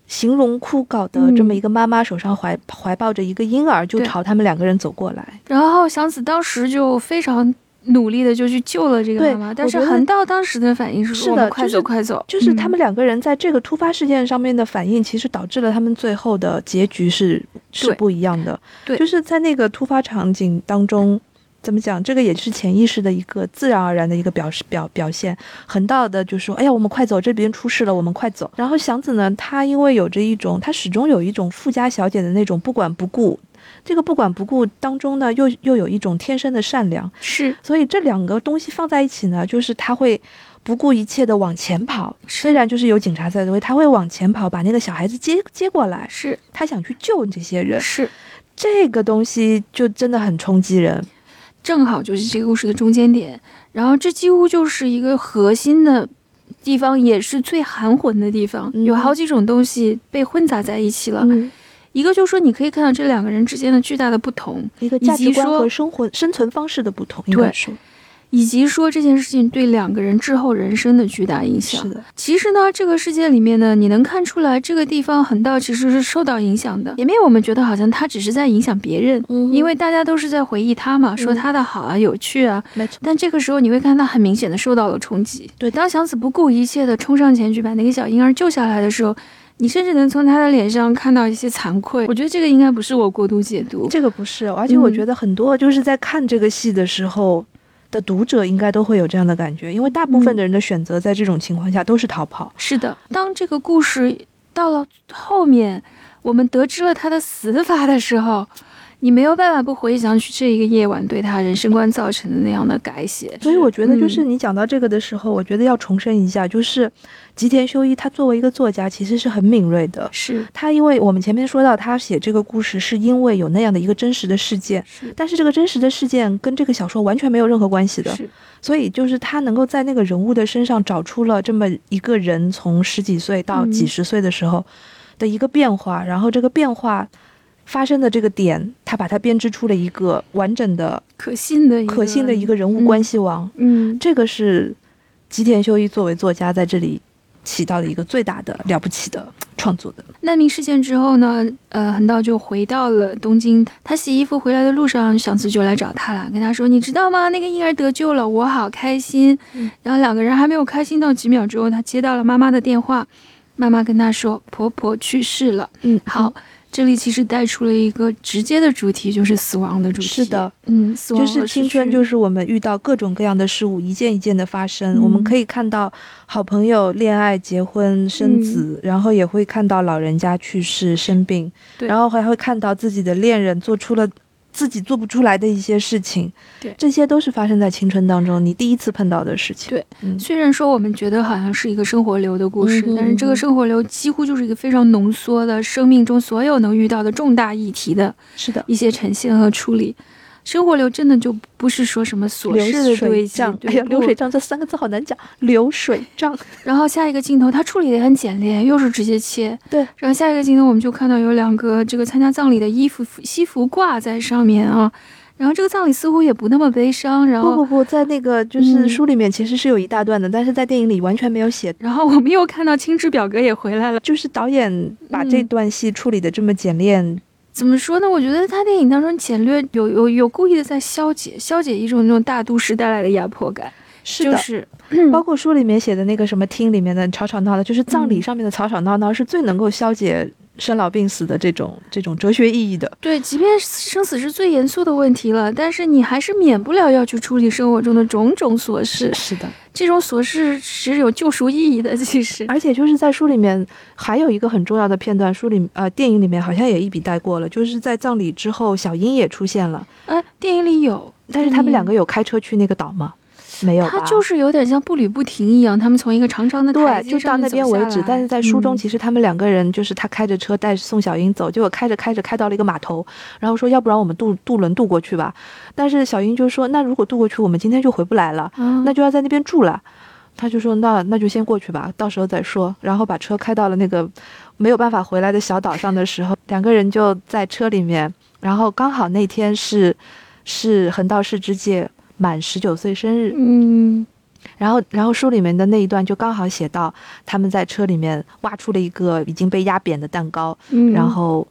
形容枯槁的嗯这么一个妈妈，手上怀怀抱着一个婴儿，就朝他们两个人走过来。然后祥子当时就非常努力的就去救了这个妈妈，但是横道当时的反应是是的就是走快走，嗯就是他们两个人在这个突发事件上面的反应，其实导致了他们最后的结局是是不一样的。对就是在那个突发场景当中，怎么讲？这个也是潜意识的一个自然而然的一个表示表表现。横道的就说：“哎呀，我们快走，这边出事了，我们快走。”然后祥子呢，他因为有着一种，他始终有一种富家小姐的那种不管不顾。这个不管不顾当中呢，又又有一种天生的善良，是所以这两个东西放在一起呢，就是他会不顾一切的往前跑。虽然就是有警察在周围，他会往前跑，把那个小孩子接接过来，是他想去救这些人。是，这个东西就真的很冲击人。正好就是这个故事的中间点，然后这几乎就是一个核心的地方，也是最含混的地方，嗯有好几种东西被混杂在一起了。嗯，一个就是说，你可以看到这两个人之间的巨大的不同，一个价值观和生活生存方式的不同，对以及说这件事情对两个人之后人生的巨大影响是。的。其实呢，这个世界里面呢，你能看出来这个地方横道其实是受到影响的。前面我们觉得好像他只是在影响别人，嗯因为大家都是在回忆他嘛，说他的好啊、有趣啊。没错，但这个时候你会看他很明显的受到了冲击。对，当祥子不顾一切的冲上前去把那个小婴儿救下来的时候，你甚至能从他的脸上看到一些惭愧。我觉得这个应该不是我过度解读。这个不是，而且我嗯觉得很多就是在看这个戏的时候。的读者应该都会有这样的感觉，因为大部分嗯的人的选择在这种情况下都是逃跑。是的，当这个故事到了后面，我们得知了他的死法的时候，你没有办法不回想起这一个夜晚对他人生观造成的那样的改写。所以我觉得，就是嗯。你讲到这个的时候，我觉得要重申一下，就是吉田修一他作为一个作家，其实是很敏锐的。是。他因为我们前面说到，他写这个故事是因为有那样的一个真实的事件，是。但是这个真实的事件跟这个小说完全没有任何关系的，是。所以就是他能够在那个人物的身上找出了这么一个人从十几岁到嗯。几十岁的时候的一个变化，然后这个变化发生的这个点，他把它编织出了一个完整的、可信的可信的一个人物关系网。嗯这个是吉田修一作为作家在这里起到了一个最大的了不起的创作的。难民事件之后呢，呃，横道就回到了东京。他洗衣服回来的路上，祥子就来找他了，跟他说：“你知道吗？那个婴儿得救了，我好开心。嗯然后两个人还没有开心到几秒之后，他接到了妈妈的电话，妈妈跟他说婆婆去世了。嗯，好，这里其实带出了一个直接的主题，就是死亡的主题。是的，嗯，死亡就是青春，就是是我们遇到各种各样的事物，一件一件的发生。嗯我们可以看到好朋友恋爱、结婚、生子，然后也会看到老人家去世、生病，然后还会看到自己的恋人做出了自己做不出来的一些事情。对这些都是发生在青春当中，你第一次碰到的事情。对，嗯，虽然说我们觉得好像是一个生活流的故事，嗯但是这个生活流几乎就是一个非常浓缩的生命中所有能遇到的重大议题的是的。一些呈现和处理。生活流真的就不是说什么琐事的对 (laughs) 哎呀，流水账这三个字好难讲。流水账，(laughs) 然后下一个镜头，它处理的也很简练，又是直接切。对。然后下一个镜头，我们就看到有两个这个参加葬礼的衣服西服挂在上面啊。然后这个葬礼似乎也不那么悲伤。然后，不不不，在那个就是嗯书里面其实是有一大段的，但是在电影里完全没有写。然后我们又看到青之表哥也回来了。就是导演把这嗯段戏处理的这么简练，怎么说呢？我觉得他电影当中简略有有有故意的在消解消解一种那种大都市带来的压迫感，是的，就。是包括书里面写的那个什么厅里面的吵吵闹闹，就是葬礼嗯。上面的吵吵闹闹，是最能够消解生老病死的这种这种哲学意义的。对，即便生死是最严肃的问题了，但是你还是免不了要去处理生活中的种种琐事。是的，这种琐事是有救赎意义的，其实。而且就是在书里面还有一个很重要的片段，书里呃电影里面好像也一笔带过了，就是在葬礼之后，小英也出现了，哎，电影里有，但是他们两个有，有开车去那个岛吗？没有吧？他就是有点像步履不停一样，他们从一个长长的台对，就到那边为止。但是在书中，嗯其实他们两个人就是他开着车带宋小英走，结果开着开着开到了一个码头，然后说要不然我们渡渡轮渡过去吧。但是小英就说那如果渡过去，我们今天就回不来了，啊那就要在那边住了。他就说那那就先过去吧，到时候再说。然后把车开到了那个没有办法回来的小岛上的时候，两个人就在车里面，然后刚好那天是是横道世之介满十九岁生日，嗯。然后，然后书里面的那一段就刚好写到他们在车里面挖出了一个已经被压扁的蛋糕，嗯，然后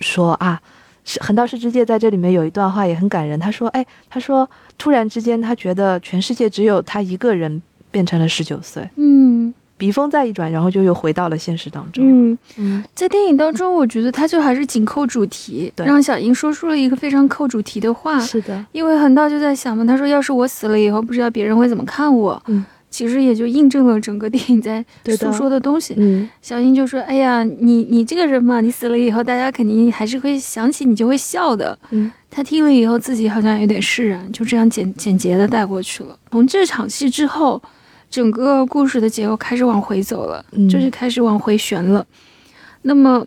说啊，是横道世之介在这里面有一段话也很感人。他说，哎，他说突然之间他觉得全世界只有他一个人变成了十九岁，嗯笔锋再一转，然后就又回到了现实当中。嗯，嗯，在电影当中，我觉得他就还是紧扣主题，对让小英说出了一个非常扣主题的话。是的，因为恒道就在想嘛，他说要是我死了以后，不知道别人会怎么看我。嗯，其实也就印证了整个电影在诉说的东西。嗯，小英就说：“哎呀，你你这个人嘛，你死了以后，大家肯定还是会想起你，就会笑的。”嗯，他听了以后，自己好像有点释然，就这样简简洁的带过去了。从这场戏之后，整个故事的结构开始往回走了，嗯就是开始往回旋了。那么，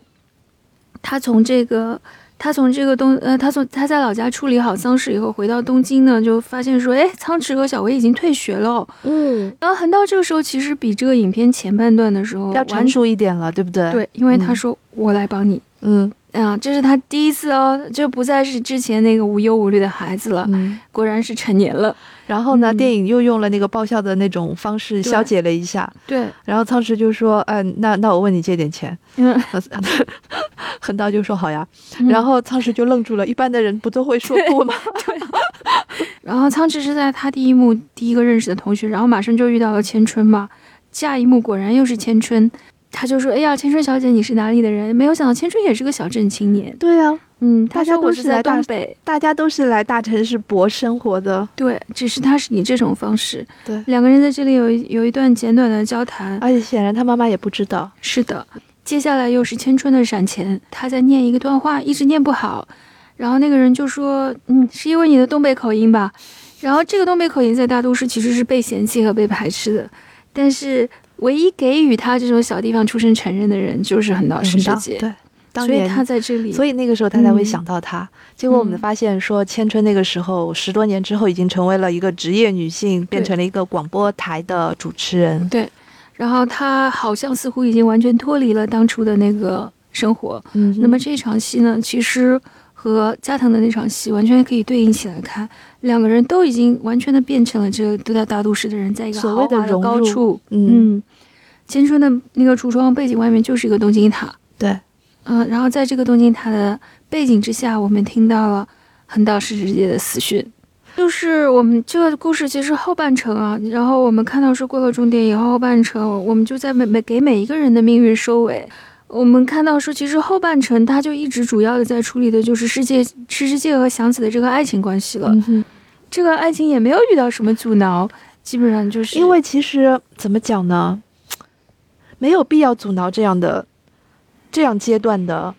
他从这个。他从这个东呃，他从他在老家处理好丧事以后，回到东京呢，就发现说，哎，苍池和小薇已经退学了哦。嗯，然后横道这个时候其实比这个影片前半段的时候要成熟一点了，对不对？，对，因为他嗯说、我来帮你，嗯啊，这是他第一次哦，就不再是之前那个无忧无虑的孩子了，嗯。果然是成年了。然后呢，嗯电影又用了那个爆笑的那种方式消解了一下。对，然后仓石就说：“嗯、那那我问你借点钱。嗯，” (laughs) 横道就说：“好呀。嗯然后仓石就愣住了，一般的人不都会说不吗？(laughs) 对然后仓石是在他第一幕第一个认识的同学，然后马上就遇到了千春嘛，下一幕果然又是千春。他就说：“哎呀，千春小姐，你是哪里的人？”没有想到千春也是个小镇青年。对呀、嗯，他大家都是在东北，大家都是来大城市搏生活的。对，只是他是以这种方式。对两个人在这里有一有一段简短的交谈。而且显然他妈妈也不知道。是的，接下来又是千春的闪前，他在念一个段话，一直念不好，然后那个人就说：“嗯，是因为你的东北口音吧？”然后这个东北口音在大都市其实是被嫌弃和被排斥的，但是唯一给予他这种小地方出身承认的人就是很道世之介，对，当年所以他在这里，所以那个时候他才会嗯想到他。结果我们嗯发现说，千春那个时候十多年之后已经成为了一个职业女性，变成了一个广播台的主持人。对，然后他好像似乎已经完全脱离了当初的那个生活，嗯，那么这场戏呢，其实和加藤的那场戏完全可以对应起来看，两个人都已经完全的变成了这个都在大都市的人，在一个所谓豪华的高处。嗯嗯，千春的那个橱窗背景外面就是一个东京塔，对，嗯、然后在这个东京塔的背景之下，我们听到了横道世之介的死讯。就是我们这个故事其实后半程啊，然后我们看到说过了终点以后，后半程我们就在每每给每一个人的命运收尾。我们看到说，其实后半程他就一直主要的在处理的就是世界世之介和祥子的这个爱情关系了。嗯，这个爱情也没有遇到什么阻挠，基本上就是因为其实怎么讲呢，没有必要阻挠这样的这样阶段的，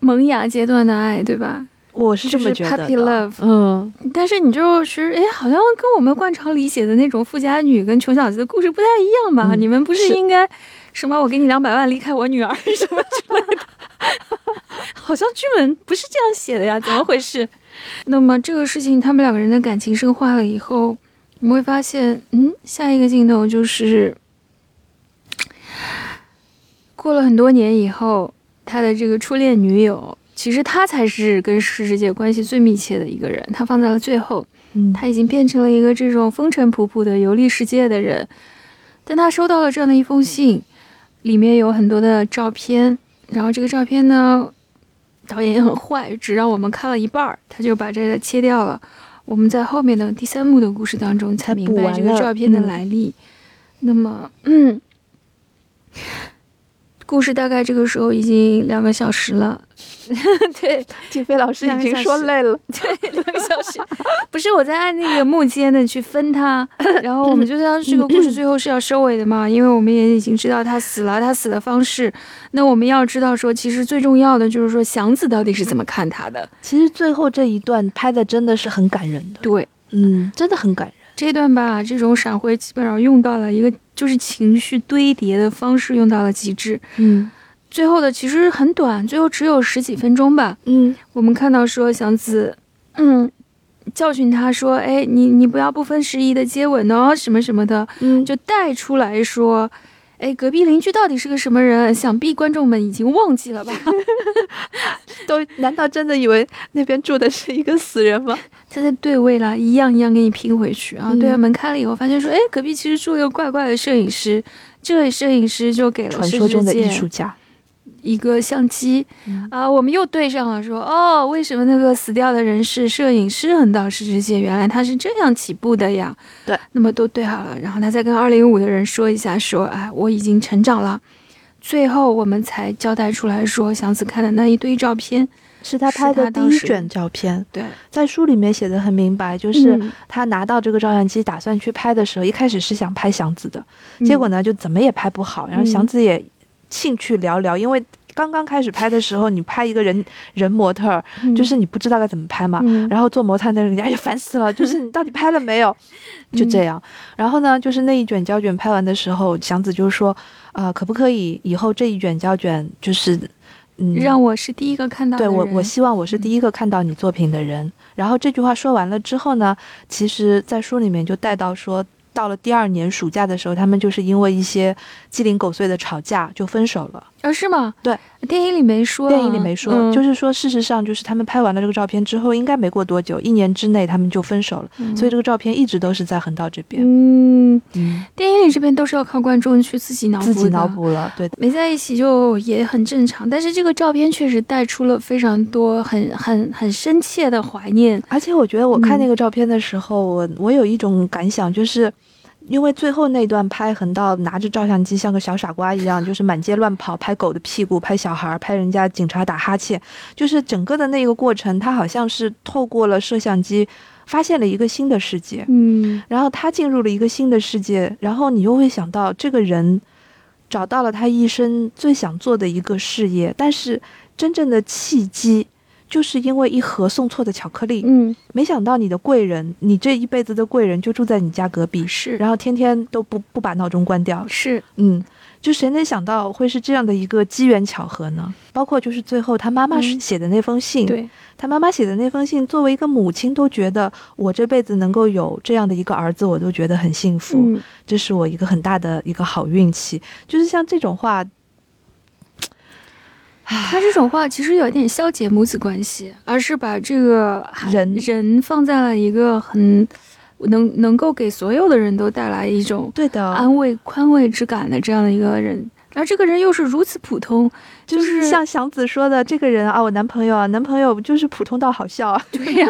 萌芽阶段的爱，对吧？我是这么觉得的。就是 puppy love 嗯，但是你就是哎，好像跟我们惯常理解的那种富家女跟穷小子的故事不太一样吧？嗯你们不是是应该什么我给你两百万离开我女儿 (laughs) 什么之类的？(laughs) 好像剧本不是这样写的呀，怎么回事？那么这个事情，他们两个人的感情深化了以后，你们会发现，嗯，下一个镜头就是过了很多年以后，他的这个初恋女友，其实他才是跟世世界关系最密切的一个人，他放在了最后。嗯，他已经变成了一个这种风尘仆仆的游历世界的人，但他收到了这样的一封信，里面有很多的照片，然后这个照片呢，导演也很坏，只让我们看了一半儿，他就把这个切掉了。我们在后面的第三幕的故事当中才明白这个照片的嗯来历。那么，嗯，故事大概这个时候已经两个小时了，(laughs) 对，静飞老师已经说累了。(laughs) 对，两个小时，不是我在按那个幕间的去分它，(laughs) 然后我们就知道这个故事最后是要收尾的嘛，因为我们也已经知道他死了，他死的方式，那我们要知道说，其实最重要的就是说祥子到底是怎么看他的，其实最后这一段拍的真的是很感人的，对。嗯，真的很感人。这段吧，这种闪回基本上用到了一个就是情绪堆叠的方式，用到了极致。嗯最后的其实很短，最后只有十几分钟吧。嗯我们看到说祥子，嗯，教训他说，哎，你你不要不分时宜的接吻哦，什么什么的，嗯，就带出来说，哎，隔壁邻居到底是个什么人？想必观众们已经忘记了吧？(laughs) (laughs) 都难道真的以为那边住的是一个死人吗？(laughs) 他在对位了，一样一样给你拼回去啊！嗯对啊门开了以后，发现说，哎，隔壁其实住了一个怪怪的摄影师，这位摄影师就给了传说中的艺术家。一个相机。嗯。啊，我们又对上了说，哦，为什么那个死掉的人是摄影师？横道世之介？原来他是这样起步的呀。对，那么都对好了，然后他再跟二零五的人说一下，说，哎，我已经成长了。最后我们才交代出来说，祥子看的那一堆照片，是他拍的第一卷照片，对，在书里面写的很明白，就是嗯。他拿到这个照相机打算去拍的时候，一开始是想拍祥子的，结果呢就怎么也拍不好，然后嗯。祥子也兴趣聊聊，因为刚刚开始拍的时候，你拍一个人 (laughs) 人模特，嗯就是你不知道该怎么拍嘛，嗯然后做模特那人家也烦死了，就是你到底拍了没有？就这样。然后呢，就是那一卷胶卷拍完的时候，祥子就说，啊、可不可以以后这一卷胶卷就是，嗯，让我是第一个看到的对我，我希望我是第一个看到你作品的人。然后这句话说完了之后呢，其实，在书里面就带到说，到了第二年暑假的时候，他们就是因为一些鸡零狗碎的吵架就分手了。啊，是吗？对，电影里没说啊，电影里没说，嗯就是说事实上就是他们拍完了这个照片之后，应该没过多久，一年之内他们就分手了。嗯所以这个照片一直都是在横道这边，嗯，嗯，电影里这边都是要靠观众去自己脑补，自己脑补了，对。没在一起就也很正常，但是这个照片确实带出了非常多很很很深切的怀念。而且我觉得我看嗯那个照片的时候，我我有一种感想，就是因为最后那段拍横道拿着照相机像个小傻瓜一样，(laughs) 就是满街乱跑，拍狗的屁股，拍小孩，拍人家警察打哈欠，就是整个的那个过程，他好像是透过了摄像机发现了一个新的世界，嗯然后他进入了一个新的世界，然后你又会想到这个人找到了他一生最想做的一个事业，但是真正的契机。就是因为一盒送错的巧克力，嗯，没想到你的贵人，你这一辈子的贵人就住在你家隔壁，是。然后天天都不不把闹钟关掉，是，嗯，就谁能想到会是这样的一个机缘巧合呢？包括就是最后他妈妈嗯。写的那封信，对，他妈妈写的那封信，作为一个母亲都觉得我这辈子能够有这样的一个儿子，我都觉得很幸福，嗯。这是我一个很大的一个好运气。就是像这种话，他这种话其实有点消解母子关系，而是把这个人。人放在了一个很能能够给所有的人都带来一种对的，安慰、宽慰之感的这样的一个人。而这个人又是如此普通，就就是像祥子说的，这个人啊，我男朋友啊，男朋友就是普通到好笑啊。(laughs) 对呀、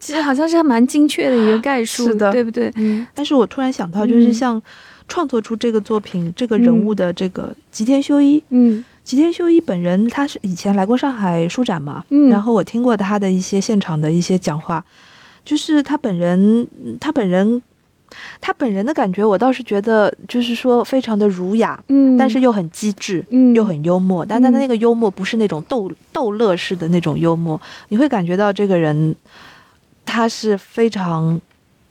其实好像是还蛮精确的一个概述，是的。对不对？嗯，但是我突然想到，就是嗯。像创作出这个作品、这个人物的这个吉田修一，嗯吉田修一本人他是以前来过上海书展嘛，嗯然后我听过他的一些现场的一些讲话，就是他本人，嗯他本人。他本人的感觉，我倒是觉得，就是说非常的儒雅，嗯，但是又很机智，嗯又很幽默。但他的嗯那个幽默不是那种逗逗乐式的那种幽默，你会感觉到这个人他是非常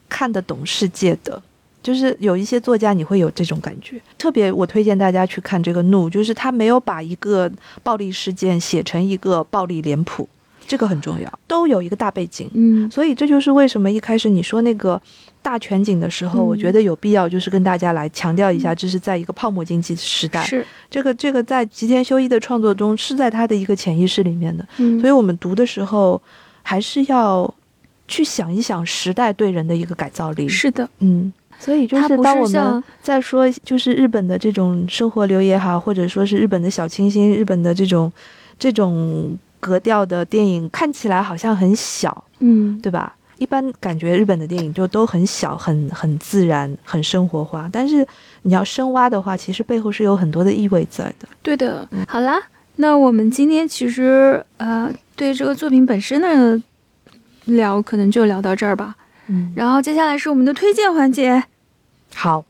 看得懂世界的。就是有一些作家你会有这种感觉，特别我推荐大家去看这个《怒》，就是他没有把一个暴力事件写成一个暴力脸谱，这个很重要，都有一个大背景。嗯所以这就是为什么一开始你说那个大全景的时候，嗯我觉得有必要就是跟大家来强调一下，这是在一个泡沫经济时代，是这个这个在吉田修一的创作中是在他的一个潜意识里面的，嗯，所以我们读的时候还是要去想一想时代对人的一个改造力。是的，嗯，所以就是当我们是像在说就是日本的这种生活流也好，或者说是日本的小清新、日本的这种这种格调的电影，看起来好像很小，嗯对吧？一般感觉日本的电影就都很小、很很自然、很生活化，但是你要深挖的话，其实背后是有很多的意味在的。对的。好啦，那我们今天其实呃对这个作品本身的聊可能就聊到这儿吧。嗯，然后接下来是我们的推荐环节，好，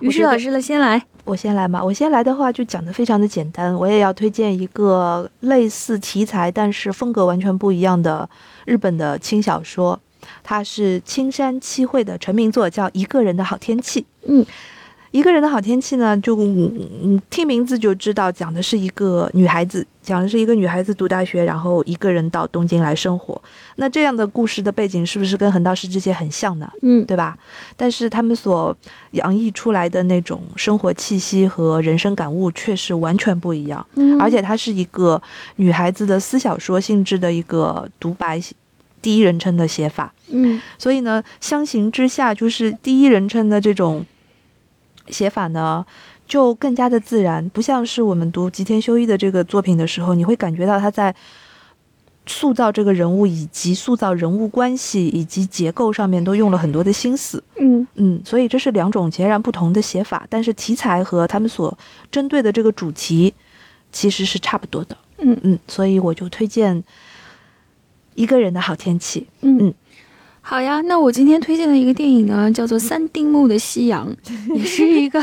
于是老师了，先来。我先来嘛。我先来的话就讲的非常的简单，我也要推荐一个类似题材但是风格完全不一样的日本的轻小说，它是青山七惠的成名作，叫《一个人的好天气》。嗯。一个人的好天气呢，就嗯嗯听名字就知道，讲的是一个女孩子，讲的是一个女孩子读大学，然后一个人到东京来生活。那这样的故事的背景是不是跟横道世之介很像呢？嗯对吧？但是他们所洋溢出来的那种生活气息和人生感悟却是完全不一样，嗯而且它是一个女孩子的私小说性质的一个独白第一人称的写法，嗯所以呢，相形之下，就是第一人称的这种写法呢。就更加的自然，不像是我们读吉田修一的这个作品的时候，你会感觉到他在塑造这个人物以及塑造人物关系以及结构上面都用了很多的心思。嗯嗯，所以这是两种截然不同的写法，但是题材和他们所针对的这个主题其实是差不多的。嗯嗯，所以我就推荐一个人的好天气。嗯嗯好呀，那我今天推荐的一个电影呢，叫做《三丁目的夕阳》，(laughs) 也是一个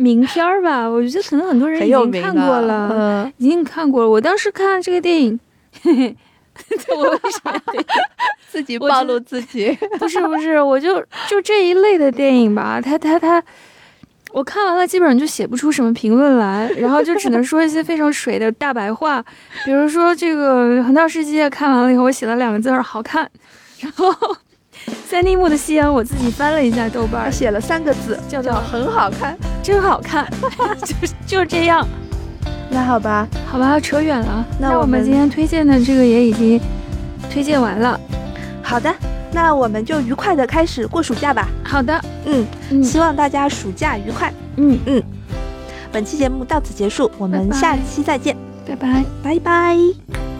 名片儿吧。(laughs) 我觉得可能很多人已经看过了，呃，已经看过了。我当时看这个电影，嘿嘿，我为什么要自己暴露自己。不是不是，我就就这一类的电影吧，他他他，我看完了基本上就写不出什么评论来，然后就只能说一些非常水的大白话，比如说这个《横道世界》看完了以后，我写了两个字儿好看，然后 (laughs) 三丁目的夕阳我自己翻了一下豆瓣写了三个字，叫做很好看。真好看，(laughs) 就就这样，那好吧，好吧，扯远了，那我们今天推荐的这个也已经推荐完了，好的，那我们就愉快的开始过暑假吧。好的，嗯，嗯希望大家暑假愉快。嗯嗯，本期节目到此结束，我们下期再见，拜拜。拜拜。